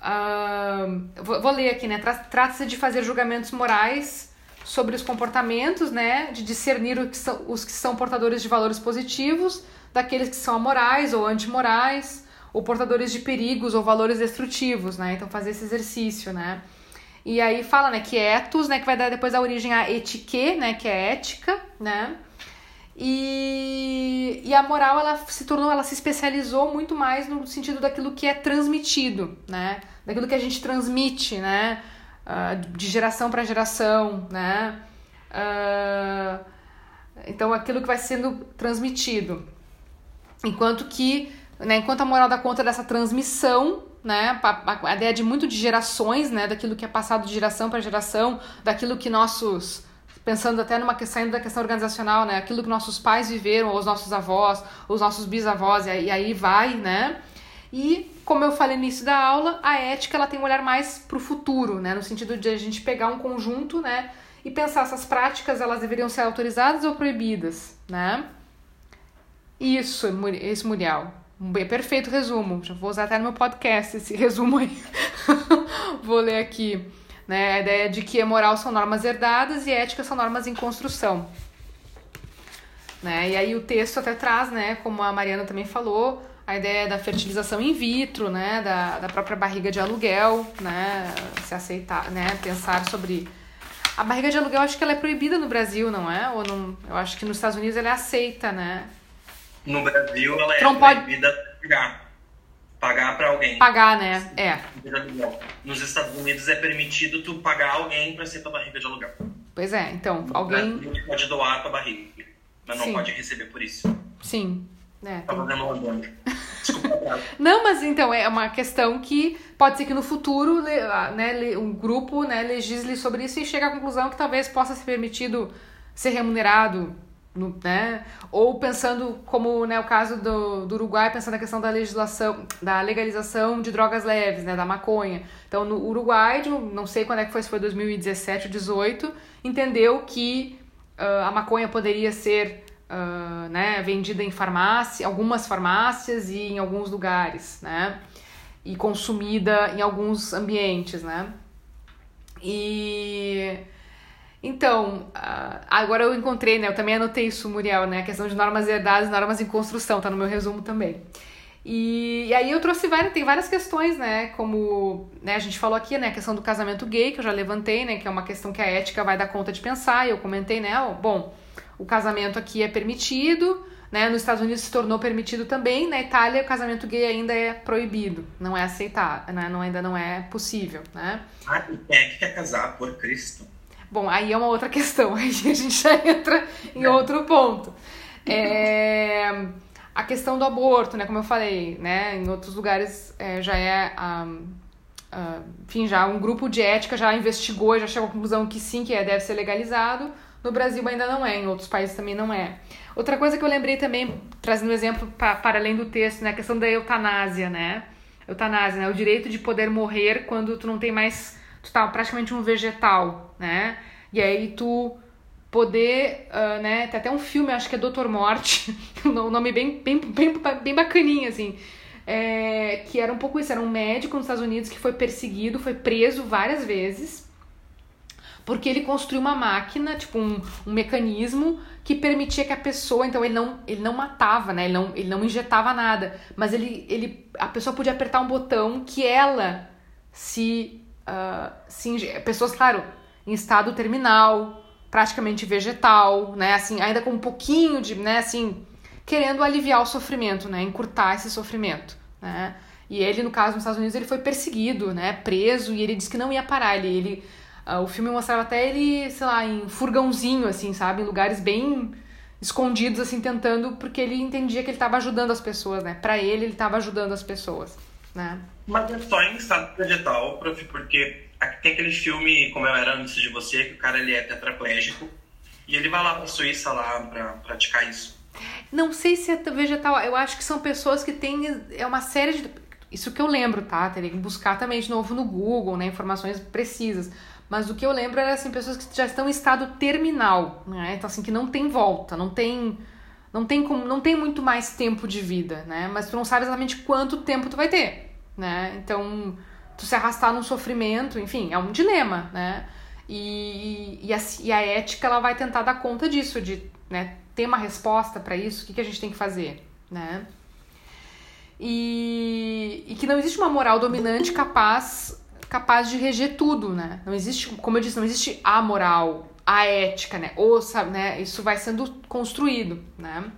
Uh, vou, vou, ler aqui, né? Trata-se de fazer julgamentos morais sobre os comportamentos, né? De discernir os que, são, os que são portadores de valores positivos daqueles que são amorais ou antimorais, ou portadores de perigos ou valores destrutivos, né? Então fazer esse exercício, né? E aí fala, né, que etos, né, que vai dar depois a origem a etique, né, que é ética, né? E, e a moral ela se tornou, ela se especializou muito mais no sentido daquilo que é transmitido, né? Daquilo que a gente transmite, né? Uh, de geração para geração, né? Uh, então aquilo que vai sendo transmitido. Enquanto que, né, enquanto a moral dá conta dessa transmissão, né, a, ideia de muito de gerações, né, daquilo que é passado de geração para geração, daquilo que nossos pensando até numa saindo da questão organizacional, né, aquilo que nossos pais viveram, ou os nossos avós, os nossos bisavós, e aí vai, né? E como eu falei no início da aula, a ética ela tem um olhar mais para o futuro, né, no sentido de a gente pegar um conjunto, né, e pensar essas práticas elas deveriam ser autorizadas ou proibidas, né? Isso, esse Muriel. Um perfeito resumo. Já vou usar até no meu podcast esse resumo aí. vou ler aqui. Né? A ideia de que moral são normas herdadas e ética são normas em construção. Né? E aí o texto até traz, né, como a Mariana também falou, a ideia da fertilização in vitro, né, da, da própria barriga de aluguel, né, se aceitar, né, pensar sobre a barriga de aluguel, acho que ela é proibida no Brasil, não é? Ou não, eu acho que nos Estados Unidos ela é aceita, né? No Brasil ela é não pode... proibida pagar. Pagar para alguém. Pagar, né? É. Nos Estados Unidos é permitido tu pagar alguém para ser tua barriga de aluguel. Pois é, então, alguém. Brasil, pode doar tua barriga, mas não Sim. pode receber por isso. Sim. É, tá fazendo Desculpa. não, mas então é uma questão que pode ser que no futuro né, um grupo né, legisle sobre isso e chegue à conclusão que talvez possa ser permitido ser remunerado no, né? Ou pensando como né, o caso do, do Uruguai, pensando na questão da legislação, da legalização de drogas leves, né, da maconha. Então, no Uruguai, não sei quando é que foi, se foi 2017 ou 2018, entendeu que uh, a maconha poderia ser uh, né, vendida em farmácia, algumas farmácias e em alguns lugares, né? E consumida em alguns ambientes, né? E então, uh, agora eu encontrei, né? Eu também anotei isso, Muriel, né? A questão de normas herdadas normas em construção, tá no meu resumo também. E, e, aí eu trouxe várias, tem várias questões, né? Como né, a gente falou aqui, né? A questão do casamento gay, que eu já levantei, né? Que é uma questão que a ética vai dar conta de pensar, e eu comentei, né? bom, o casamento aqui é permitido, né? Nos Estados Unidos se tornou permitido também, na Itália o casamento gay ainda é proibido, não é aceitado, né? Não, ainda não é possível, né? Ah, e quem é que quer casar por Cristo? Bom, aí é uma outra questão, aí a gente já entra em outro ponto. É, a questão do aborto, né, como eu falei, né, em outros lugares é, já é, um, uh, enfim, já um grupo de ética já investigou, já chegou à conclusão que sim, que é, deve ser legalizado. No Brasil ainda não é, em outros países também não é. Outra coisa que eu lembrei também, trazendo um exemplo para, para além do texto, né, a questão da eutanásia, né? Eutanásia, né? O direito de poder morrer quando tu não tem mais tu tá praticamente um vegetal, né? E aí tu poder, uh, né? Tem até um filme, acho que é Doutor Morte, um nome bem, bem, bem, bem bacaninho, assim. É, que era um pouco isso, era um médico nos Estados Unidos que foi perseguido, foi preso várias vezes, porque ele construiu uma máquina, tipo um, um mecanismo que permitia que a pessoa, então ele não, ele não matava, né? Ele não, ele não injetava nada, mas ele, ele, a pessoa podia apertar um botão que ela se uh, pessoas, claro, em estado terminal, praticamente vegetal, né? Assim, ainda com um pouquinho de, né? Assim, querendo aliviar o sofrimento, né? Encurtar esse sofrimento, né? E ele, no caso, nos Estados Unidos, ele foi perseguido, né? Preso e ele disse que não ia parar. Ele, ele o filme mostrava até ele, sei lá, em furgãozinho, assim, sabe? Em lugares bem escondidos, assim, tentando, porque ele entendia que ele estava ajudando as pessoas, né? Para ele, ele estava ajudando as pessoas, né? Mas é só em estado vegetal, prof, porque tem aquele filme Como Eu Era Antes de Você, que o cara ele é tetraplégico e ele vai lá pra Suíça lá pra praticar isso. Não sei se é vegetal, eu acho que são pessoas que têm é uma série de isso que eu lembro, tá? Teria que buscar também de novo no Google, né, informações precisas. Mas o que eu lembro era assim pessoas que já estão em estado terminal, né? Então assim que não tem volta, não tem não tem como, não tem muito mais tempo de vida, né? Mas tu não sabe exatamente quanto tempo tu vai ter né? Então, tu se arrastar num sofrimento, enfim, é um dilema, né? E, e, a, e a ética, ela vai tentar dar conta disso, de né, ter uma resposta para isso, o que, que a gente tem que fazer, né? E e que não existe uma moral dominante capaz capaz de reger tudo, né? Não existe, como eu disse, não existe a moral, a ética, né? Ou sabe, né? Isso vai sendo construído, né?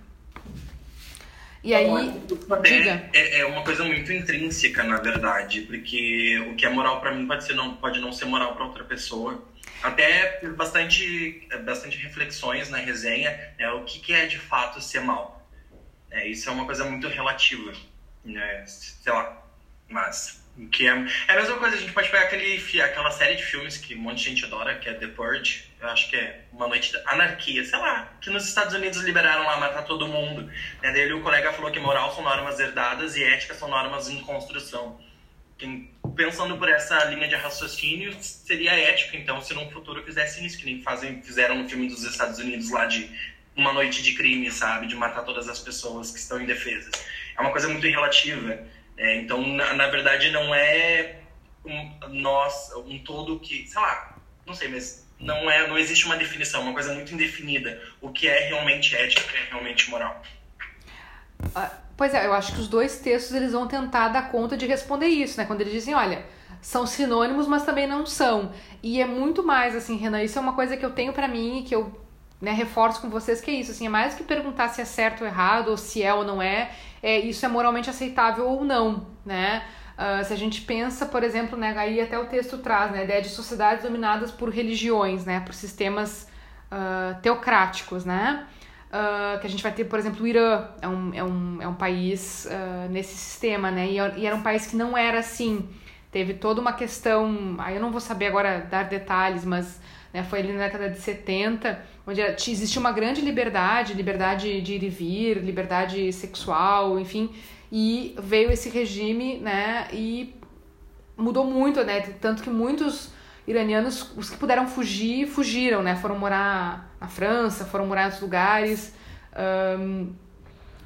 E aí, diga. É, é uma coisa muito intrínseca, na verdade, porque o que é moral para mim pode ser não pode não ser moral para outra pessoa. Até bastante bastante reflexões na resenha, né? O que, que é de fato ser mal? É, isso é uma coisa muito relativa, né? Sei lá, mas que é, é a mesma coisa, a gente pode pegar aquele, aquela série de filmes que um monte de gente adora, que é The Purge, eu acho que é Uma Noite de Anarquia, sei lá, que nos Estados Unidos liberaram lá matar todo mundo. Né? Daí o colega falou que moral são normas herdadas e ética são normas em construção. Quem, pensando por essa linha de raciocínio, seria ética, então, se num futuro fizesse isso, que nem fazem, fizeram no filme dos Estados Unidos lá de Uma Noite de Crime, sabe? De matar todas as pessoas que estão indefesas. É uma coisa muito relativa. É, então, na, na, verdade, não é um, nós, um todo que, sei lá, não sei, mas não, é, não existe uma definição, uma coisa muito indefinida. O que é realmente ética, o que é realmente moral. Ah, pois é, eu acho que os dois textos eles vão tentar dar conta de responder isso, né? Quando eles dizem, olha, são sinônimos, mas também não são. E é muito mais assim, Renan, isso é uma coisa que eu tenho para mim e que eu né, reforço com vocês que é isso, assim, é mais que perguntar se é certo ou errado, ou se é ou não é, é isso é moralmente aceitável ou não, né? Uh, se a gente pensa, por exemplo, né, aí até o texto traz, né, a ideia de sociedades dominadas por religiões, né, por sistemas uh, teocráticos, né, uh, que a gente vai ter, por exemplo, o Irã é um, é um, é um país nesse sistema, né, e, e, era um país que não era assim, teve toda uma questão, aí eu não vou saber agora dar detalhes, mas né, foi ali na década de 70, onde existia uma grande liberdade, liberdade de ir e vir, liberdade sexual, enfim, e veio esse regime, né, e mudou muito, né, tanto que muitos iranianos, os que puderam fugir, fugiram, né, foram morar na França, foram morar em outros lugares, um,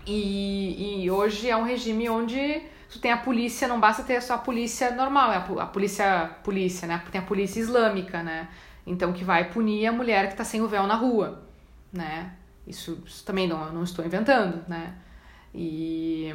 e, e hoje é um regime onde tu tem a polícia, não basta ter só a polícia normal, é a, polícia, polícia, né, tem a polícia islâmica, né, então, que vai punir a mulher que está sem o véu na rua, né? Isso, isso também não, não estou inventando, né? E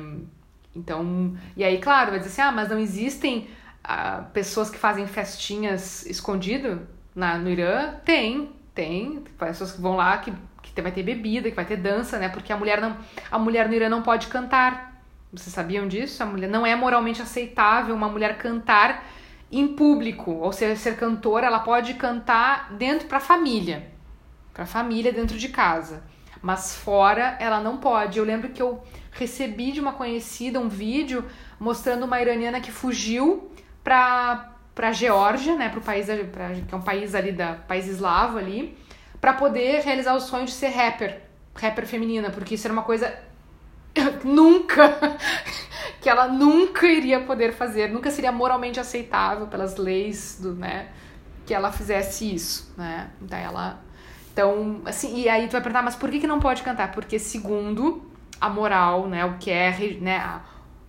então, e aí, claro, vai dizer assim, ah, mas não existem ah, pessoas que fazem festinhas escondido na, no Irã? Tem, tem. Pessoas que vão lá que, que vai ter bebida, que vai ter dança, né? Porque a mulher não, a mulher no Irã não pode cantar. Vocês sabiam disso? A mulher não é moralmente aceitável uma mulher cantar em público, ou seja, ser cantora, ela pode cantar dentro para a família, para a família dentro de casa, mas fora ela não pode. Eu lembro que eu recebi de uma conhecida um vídeo mostrando uma iraniana que fugiu para para Geórgia, né, para o país pra, que é um país ali da país eslavo ali, para poder realizar o sonho de ser rapper, rapper feminina, porque isso era uma coisa nunca que ela nunca iria poder fazer, nunca seria moralmente aceitável pelas leis do, né, que ela fizesse isso, né? Então ela então, assim, e aí tu vai perguntar, mas por que, que não pode cantar? Porque segundo a moral, né, o que é, né,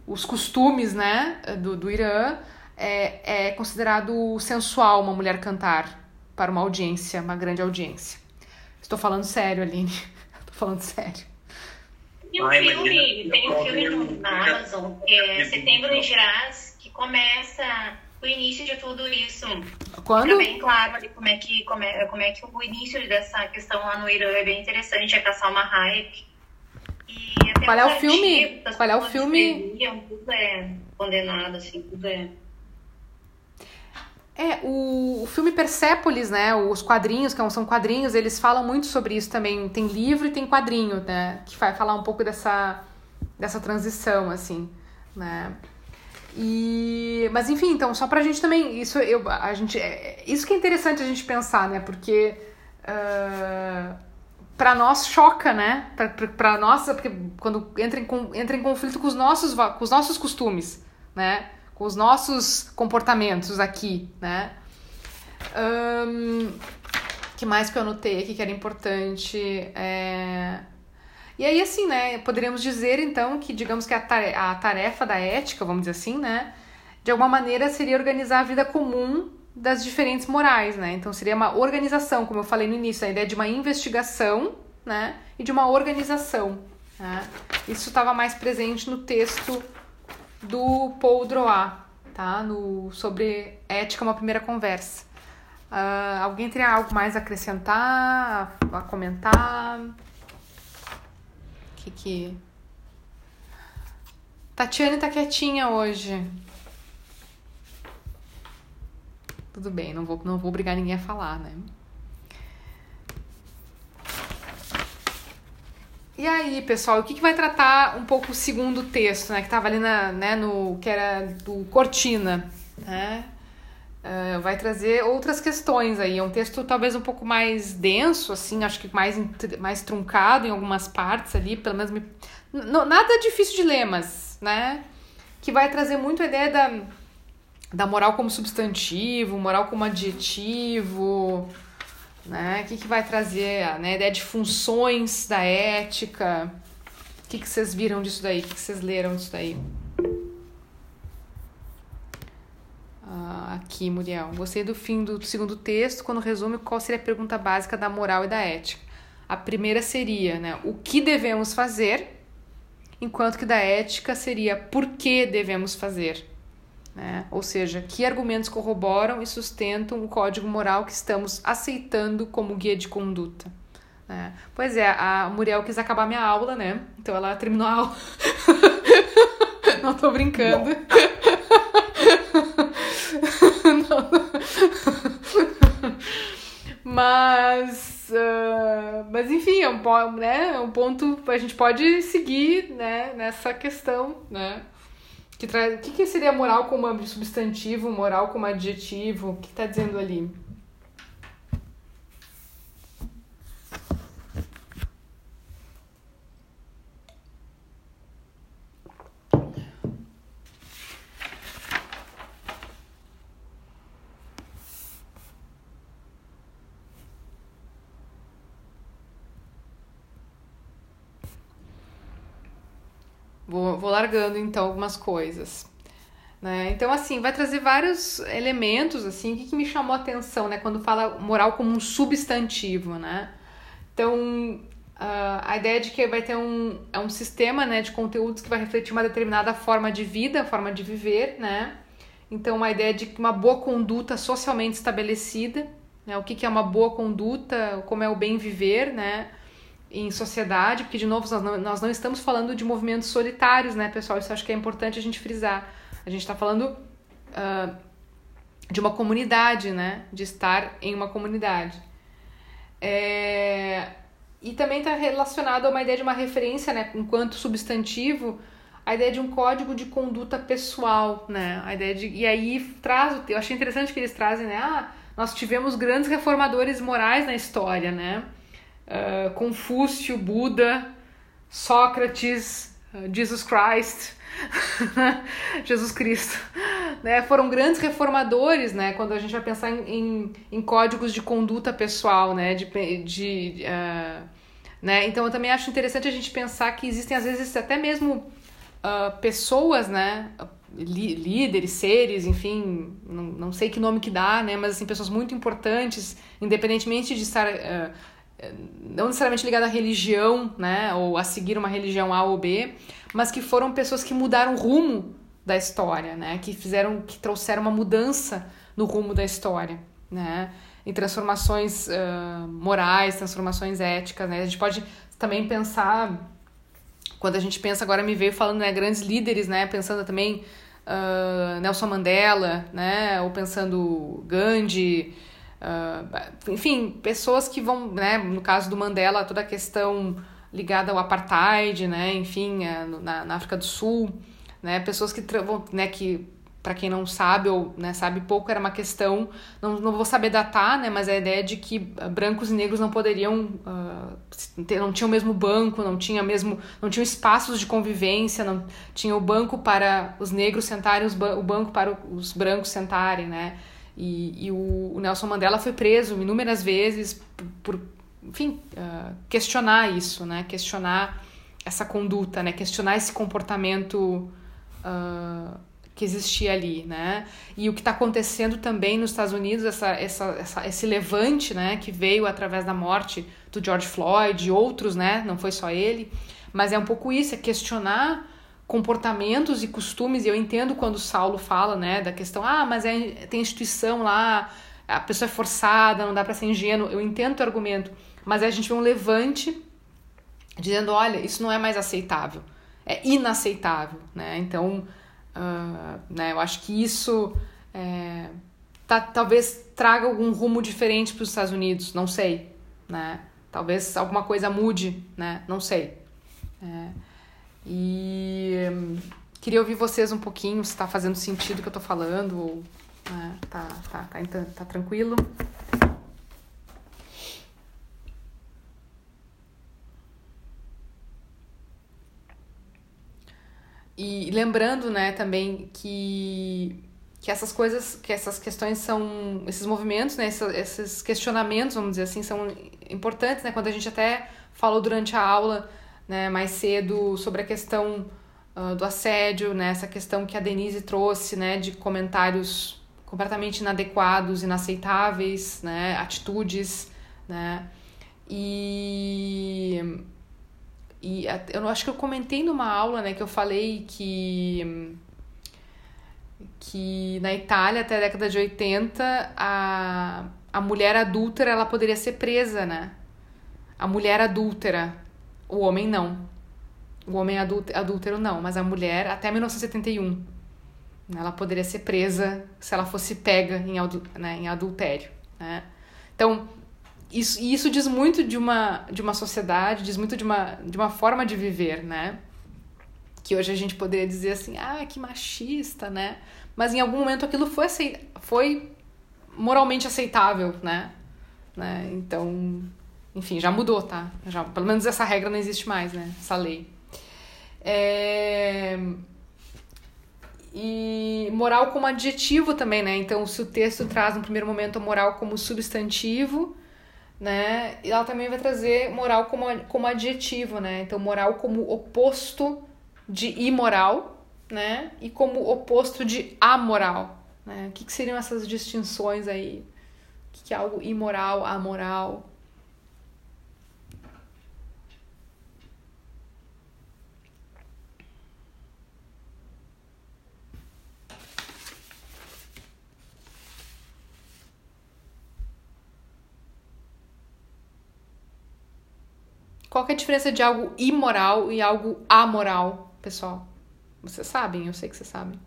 os costumes, né, do, do Irã, é, é considerado sensual uma mulher cantar para uma audiência, uma grande audiência. Estou falando sério, Aline. Estou falando sério. E o Ai, filme, tem um filme no, na Amazon, que é Setembro em Giraz, que começa o início de tudo isso. Quando? Fica bem claro ali como é que, como é, como é que o início dessa questão lá no Irã é bem interessante, é com a Salma Hayek. E Qual é o filme? Qual é o filme? Tudo é condenado, assim, tudo é é, o, o filme Persépolis, né? Os quadrinhos, que são quadrinhos, eles falam muito sobre isso também. Tem livro e tem quadrinho, né? Que vai falar um pouco dessa, dessa transição, assim, né? E, mas enfim, então, só pra gente também. Isso, eu, a gente, é, isso que é interessante a gente pensar, né? Porque. Uh, para nós choca, né? Para nós, porque quando entra em, entra em conflito com os nossos, com os nossos costumes, né? Com os nossos comportamentos aqui, né? Um, que mais que eu anotei aqui que era importante? É... E aí, assim, né? Poderíamos dizer, então, que digamos que a tarefa da ética, vamos dizer assim, né? De alguma maneira seria organizar a vida comum das diferentes morais, né? Então seria uma organização, como eu falei no início, a ideia de uma investigação, né? E de uma organização. Né? Isso estava mais presente no texto do Paul Droit, tá? No, sobre ética, uma primeira conversa. Uh, alguém teria algo mais a acrescentar, a, a comentar? Que que... Tatiane tá quietinha hoje. Tudo bem, não vou, não vou obrigar ninguém a falar, né? E aí, pessoal, o que, que vai tratar um pouco o segundo texto, né? Que estava ali na, né, no. que era do Cortina, né? Uh, vai trazer outras questões aí. É um texto talvez um pouco mais denso, assim, acho que mais, mais truncado em algumas partes ali, pelo menos me... nada difícil de ler, mas, né? Que vai trazer muito a ideia da, da moral como substantivo, moral como adjetivo, né? O que, que vai trazer né? a ideia de funções da ética? O que, que vocês viram disso daí? O que, que vocês leram disso daí? Ah, aqui, Muriel. Gostei do fim do segundo texto, quando resume qual seria a pergunta básica da moral e da ética. A primeira seria, né, o que devemos fazer, enquanto que da ética seria por que devemos fazer. Né? Ou seja, que argumentos corroboram e sustentam o código moral que estamos aceitando como guia de conduta. Né? Pois é, a Muriel quis acabar minha aula, né? Então ela terminou a aula. Não tô brincando. Não. Mas, uh, mas enfim, é um, né, é um ponto a gente pode seguir né, nessa questão, né? Que traz, o que, que seria moral como substantivo, moral como adjetivo? O que está dizendo ali? Vou, vou largando então algumas coisas. Né? Então, assim, vai trazer vários elementos, assim, que, que me chamou a atenção, né? Quando fala moral como um substantivo, né? Então, uh, a ideia de que vai ter um, é um sistema, né, de conteúdos que vai refletir uma determinada forma de vida, forma de viver, né? Então, a ideia de uma boa conduta socialmente estabelecida, né? O que, que é uma boa conduta, como é o bem viver, né? Em sociedade, porque, de novo, nós não, nós não estamos falando de movimentos solitários, né, pessoal? Isso acho que é importante a gente frisar. A gente está falando uh, de uma comunidade, né? De estar em uma comunidade. É... E também está relacionado a uma ideia de uma referência, né? Enquanto substantivo, a ideia de um código de conduta pessoal, né? A ideia de... E aí traz... Eu achei interessante que eles trazem, né? Ah, nós tivemos grandes reformadores morais na história, né? Uh, Confúcio, Buda, Sócrates, uh, Jesus Christ, Jesus Cristo, né? Foram grandes reformadores, né? Quando a gente vai pensar em, em, em códigos de conduta pessoal, né? De, de uh, né? Então eu também acho interessante a gente pensar que existem às vezes até mesmo uh, pessoas, né? líderes, seres, enfim, não, não sei que nome que dá, né? Mas assim pessoas muito importantes, independentemente de estar uh, não necessariamente ligada à religião, né, ou a seguir uma religião A ou B, mas que foram pessoas que mudaram o rumo da história, né, que fizeram, que trouxeram uma mudança no rumo da história, né, em transformações uh, morais, transformações éticas, né, a gente pode também pensar, quando a gente pensa, agora me veio falando, né, grandes líderes, né, pensando também uh, Nelson Mandela, né, ou pensando Gandhi, Uh, enfim, pessoas que vão, né, no caso do Mandela, toda a questão ligada ao apartheid, né, enfim, é, na, na África do Sul, né, pessoas que né, que para quem não sabe ou né, sabe pouco era uma questão, não, não vou saber datar, né, mas a ideia de que brancos e negros não poderiam uh, ter, não tinham o mesmo banco, não tinha mesmo, não tinham espaços de convivência, não tinha o banco para os negros sentarem, os, o banco para os brancos sentarem, né, e, e o, o, Nelson Mandela foi preso inúmeras vezes por, por enfim, uh, questionar isso, né? Questionar essa conduta, né? Questionar esse comportamento uh, que existia ali, né? E o que está acontecendo também nos Estados Unidos, essa, essa, essa, esse levante, né? Que veio através da morte do George Floyd outros, né? Não foi só ele, mas é um pouco isso, é questionar comportamentos e costumes, e eu entendo quando Saulo fala, né, da questão, ah, mas é, tem instituição lá, a pessoa é forçada, não dá para ser ingênuo, eu entendo o argumento, mas a gente vê um levante dizendo, olha, isso não é mais aceitável, é inaceitável, né, então, uh, né, eu acho que isso é, tá, talvez traga algum rumo diferente para os Estados Unidos, não sei, né, talvez alguma coisa mude, né, não sei, é, e hum, queria ouvir vocês um pouquinho, se está fazendo sentido o que eu estou falando, ou né, tá, tá, tá, tá, tá tranquilo. E lembrando, né, também que, que essas coisas, que essas questões são, esses movimentos, né, esses, esses questionamentos, vamos dizer assim, são importantes, né, quando a gente até falou durante a aula né, mais cedo sobre a questão uh, do assédio, né, essa questão que a Denise trouxe, né, de comentários completamente inadequados, inaceitáveis, né, atitudes, né, e e eu acho que eu comentei numa aula, né, que eu falei que que na Itália até a década de 80 a, a mulher adúltera ela poderia ser presa, né? A mulher adúltera, o homem não. O homem adúltero não, mas a mulher até 1971. Ela poderia ser presa se ela fosse pega em, né, em adultério. Né? Então, isso, isso diz muito de uma, de uma sociedade, diz muito de uma, de uma forma de viver, né? Que hoje a gente poderia dizer assim, ah, que machista, né? Mas em algum momento aquilo foi, foi moralmente aceitável, né? né? Então, enfim, já mudou, tá? Já, pelo menos essa regra não existe mais, né? Essa lei. É... E moral como adjetivo também, né? Então, se o texto traz no primeiro momento a moral como substantivo, né? Ela também vai trazer moral como, como adjetivo, né? Então, moral como oposto de imoral, né? E como oposto de amoral, né? O que, que seriam essas distinções aí? O que é algo imoral, amoral? Qual é a diferença de algo imoral e algo amoral, pessoal? Vocês sabem, eu sei que vocês sabem.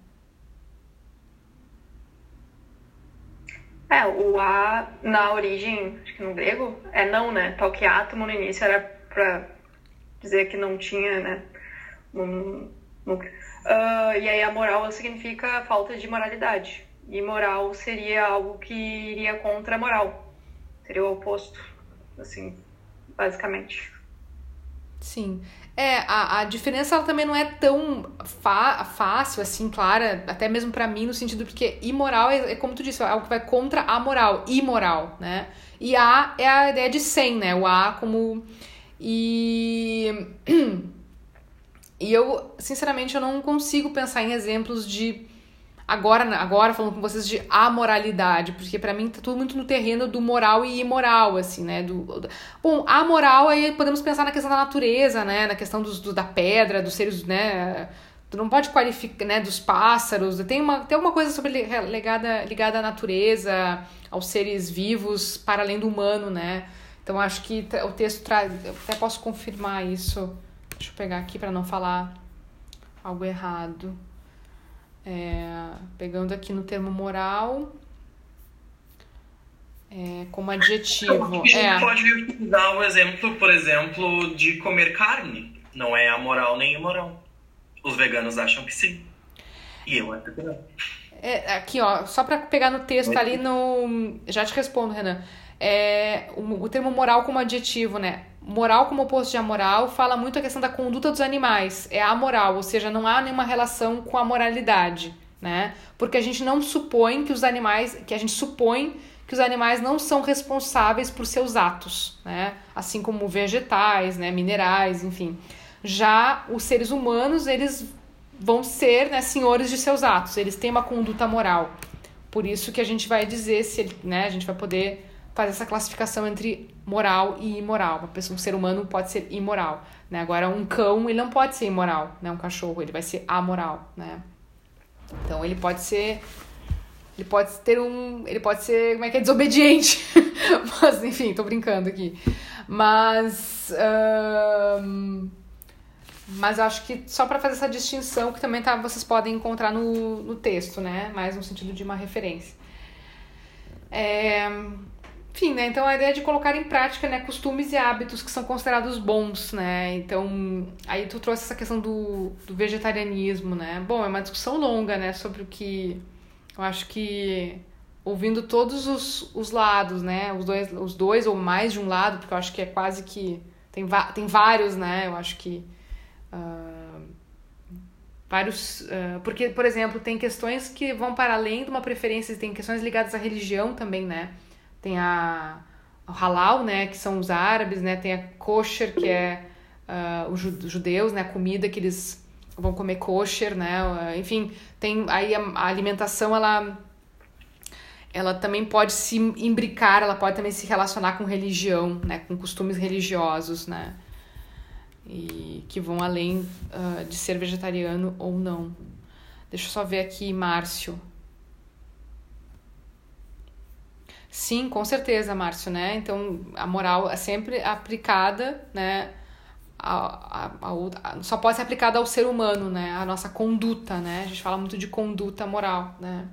É, o A na origem, acho que no grego, é não, né? Tal que átomo no início era pra dizer que não tinha, né? Uh, e aí a moral significa falta de moralidade. E moral seria algo que iria contra a moral. Seria o oposto, assim, basicamente. Sim. É, a, a diferença ela também não é tão fácil, assim, clara, até mesmo para mim, no sentido porque imoral é, é, como tu disse, é algo que vai contra a moral, imoral, né? E A é a ideia de sem, né? O A como. E. E eu, sinceramente, eu não consigo pensar em exemplos de agora, agora falando com vocês de amoralidade, porque para mim tá tudo muito no terreno do moral e imoral, assim, né? Do, do, bom, a moral aí podemos pensar na questão da natureza, né? Na questão dos, do, da pedra, dos seres, né? Tu não pode qualificar, né? Dos pássaros. Tem uma, tem alguma coisa sobre ligada, ligada à natureza, aos seres vivos para além do humano, né? Então acho que o texto traz, eu até posso confirmar isso. Deixa eu pegar aqui para não falar algo errado. É, pegando aqui no termo moral, é, como adjetivo. A gente é. pode utilizar o exemplo, por exemplo, de comer carne. Não é amoral nem imoral. Os veganos acham que sim. E eu acho que não. É, aqui, ó, só para pegar no texto ali no. Já te respondo, Renan. É, o, o termo moral como adjetivo, né? Moral como oposto de amoral fala muito a questão da conduta dos animais, é amoral, ou seja, não há nenhuma relação com a moralidade, né? Porque a gente não supõe que os animais, que a gente supõe que os animais não são responsáveis por seus atos, né? Assim como vegetais, né, minerais, enfim. Já os seres humanos, eles vão ser, né, senhores de seus atos, eles têm uma conduta moral. Por isso que a gente vai dizer se, né, a gente vai poder faz essa classificação entre moral e imoral. Uma pessoa, um ser humano pode ser imoral, né? Agora um cão, ele não pode ser imoral, né? Um cachorro, ele vai ser amoral, né? Então ele pode ser ele pode ter um, ele pode ser, como é que é, desobediente. Mas enfim, tô brincando aqui. Mas um, mas eu acho que só para fazer essa distinção que também tá, vocês podem encontrar no, no texto, né? Mais no sentido de uma referência. É, enfim, né? Então a ideia é de colocar em prática, né, costumes e hábitos que são considerados bons, né? Então, aí tu trouxe essa questão do, do vegetarianismo, né? Bom, é uma discussão longa, né, sobre o que eu acho que ouvindo todos os, os lados, né? Os dois, os dois ou mais de um lado, porque eu acho que é quase que tem, tem vários, né? Eu acho que uh, vários. Uh, porque, por exemplo, tem questões que vão para além de uma preferência, tem questões ligadas à religião também, né? Tem a, o halal, né, que são os árabes, né, tem a kosher, que é uh, os judeus, né, a comida que eles vão comer kosher, né, enfim, tem aí a, a alimentação, ela ela também pode se imbricar, ela pode também se relacionar com religião, né, com costumes religiosos, né, e que vão além uh, de ser vegetariano ou não. Deixa eu só ver aqui, Márcio. Sim, com certeza, Márcio, né? Então, a moral é sempre aplicada, né? A, a, a, só pode ser aplicada ao ser humano, né? A nossa conduta, né? A gente fala muito de conduta moral, né?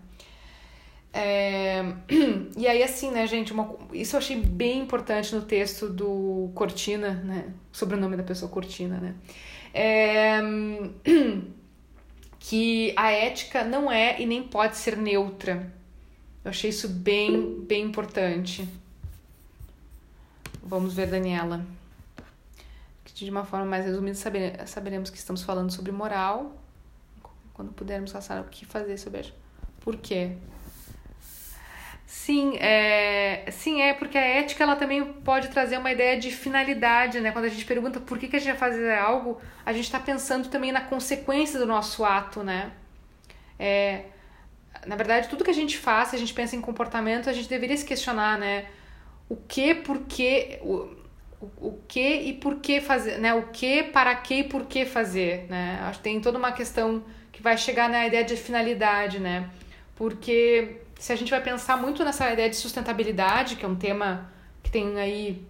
É... E aí, assim, né, gente, uma... isso eu achei bem importante no texto do Cortina, né? Sobre o nome da pessoa Cortina, né? É... Que a ética não é e nem pode ser neutra, eu achei isso bem, bem importante. Vamos ver, Daniela. De uma forma mais resumida, saberemos que estamos falando sobre moral. Quando pudermos passar o que fazer sobre Por quê? Sim, é, sim, é porque a ética ela também pode trazer uma ideia de finalidade, né? Quando a gente pergunta por que, que a gente vai fazer algo, a gente está pensando também na consequência do nosso ato, né? É, na verdade, tudo que a gente faz, se a gente pensa em comportamento, a gente deveria se questionar, né? O que, por que, o, o, que e por que fazer, né? O que, para que e por que fazer, né? Acho que tem toda uma questão que vai chegar na ideia de finalidade, né? Porque se a gente vai pensar muito nessa ideia de sustentabilidade, que é um tema que tem aí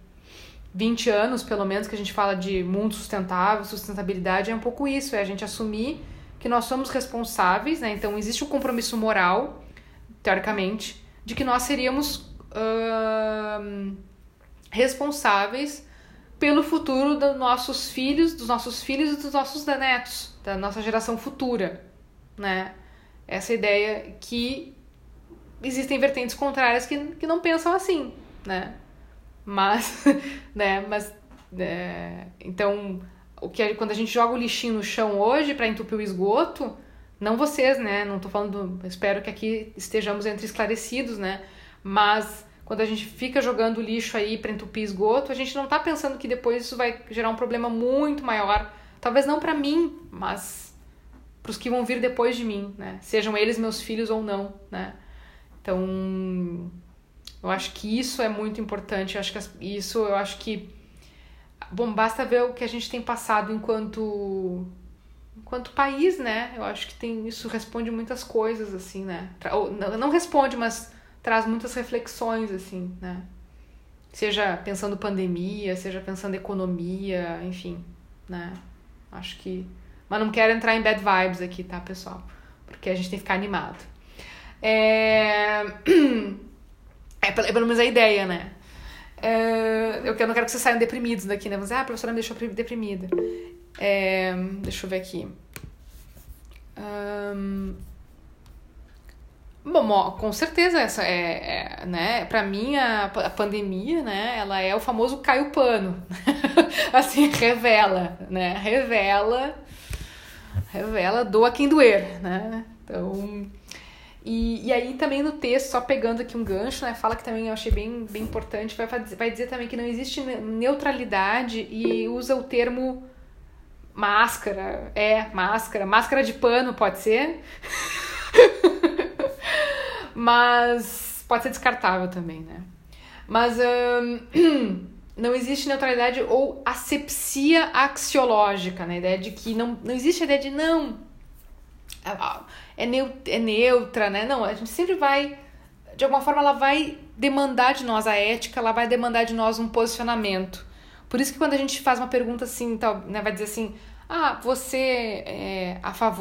20 anos, pelo menos, que a gente fala de mundo sustentável, sustentabilidade, é um pouco isso, é a gente assumir que nós somos responsáveis, né? Então existe um compromisso moral, teoricamente, de que nós seríamos uh, responsáveis pelo futuro dos nossos filhos, dos nossos filhos e dos nossos netos, da nossa geração futura, né? Essa ideia que existem vertentes contrárias que, que não pensam assim, né? Mas, né? Mas, é, então o que é, quando a gente joga o lixinho no chão hoje para entupir o esgoto, não vocês, né? Não tô falando, espero que aqui estejamos entre esclarecidos, né? Mas quando a gente fica jogando lixo aí para entupir esgoto, a gente não tá pensando que depois isso vai gerar um problema muito maior, talvez não para mim, mas para os que vão vir depois de mim, né? Sejam eles meus filhos ou não, né? Então, eu acho que isso é muito importante. Eu acho que isso, eu acho que Bom, basta ver o que a gente tem passado enquanto enquanto país, né? Eu acho que tem isso responde muitas coisas assim, né? Ou, não responde, mas traz muitas reflexões assim, né? Seja pensando pandemia, seja pensando economia, enfim, né? Acho que mas não quero entrar em bad vibes aqui, tá, pessoal? Porque a gente tem que ficar animado. É, é pelo menos a ideia, né? É, eu não quero que vocês saiam deprimidos daqui, né? Você, ah, a professora me deixou deprimida. É, deixa eu ver aqui. Bom, com certeza essa é, é né? Para mim a, a, pandemia, né? Ela é o famoso cai o pano, assim revela, né? Revela, revela doa quem doer, né? Então e, e aí também no texto, só pegando aqui um gancho, né, fala que também eu achei bem, bem importante, vai, vai dizer também que não existe neutralidade e usa o termo máscara, é, máscara, máscara de pano pode ser, mas pode ser descartável também, né. Mas não existe neutralidade ou asepsia axiológica, né? A ideia de que não, não existe a ideia de não, é neutra, né? Não, a gente sempre vai, de alguma forma, ela vai demandar de nós a ética, ela vai demandar de nós um posicionamento. Por isso que quando a gente faz uma pergunta assim, tal, né, vai dizer assim, ah, você é a favor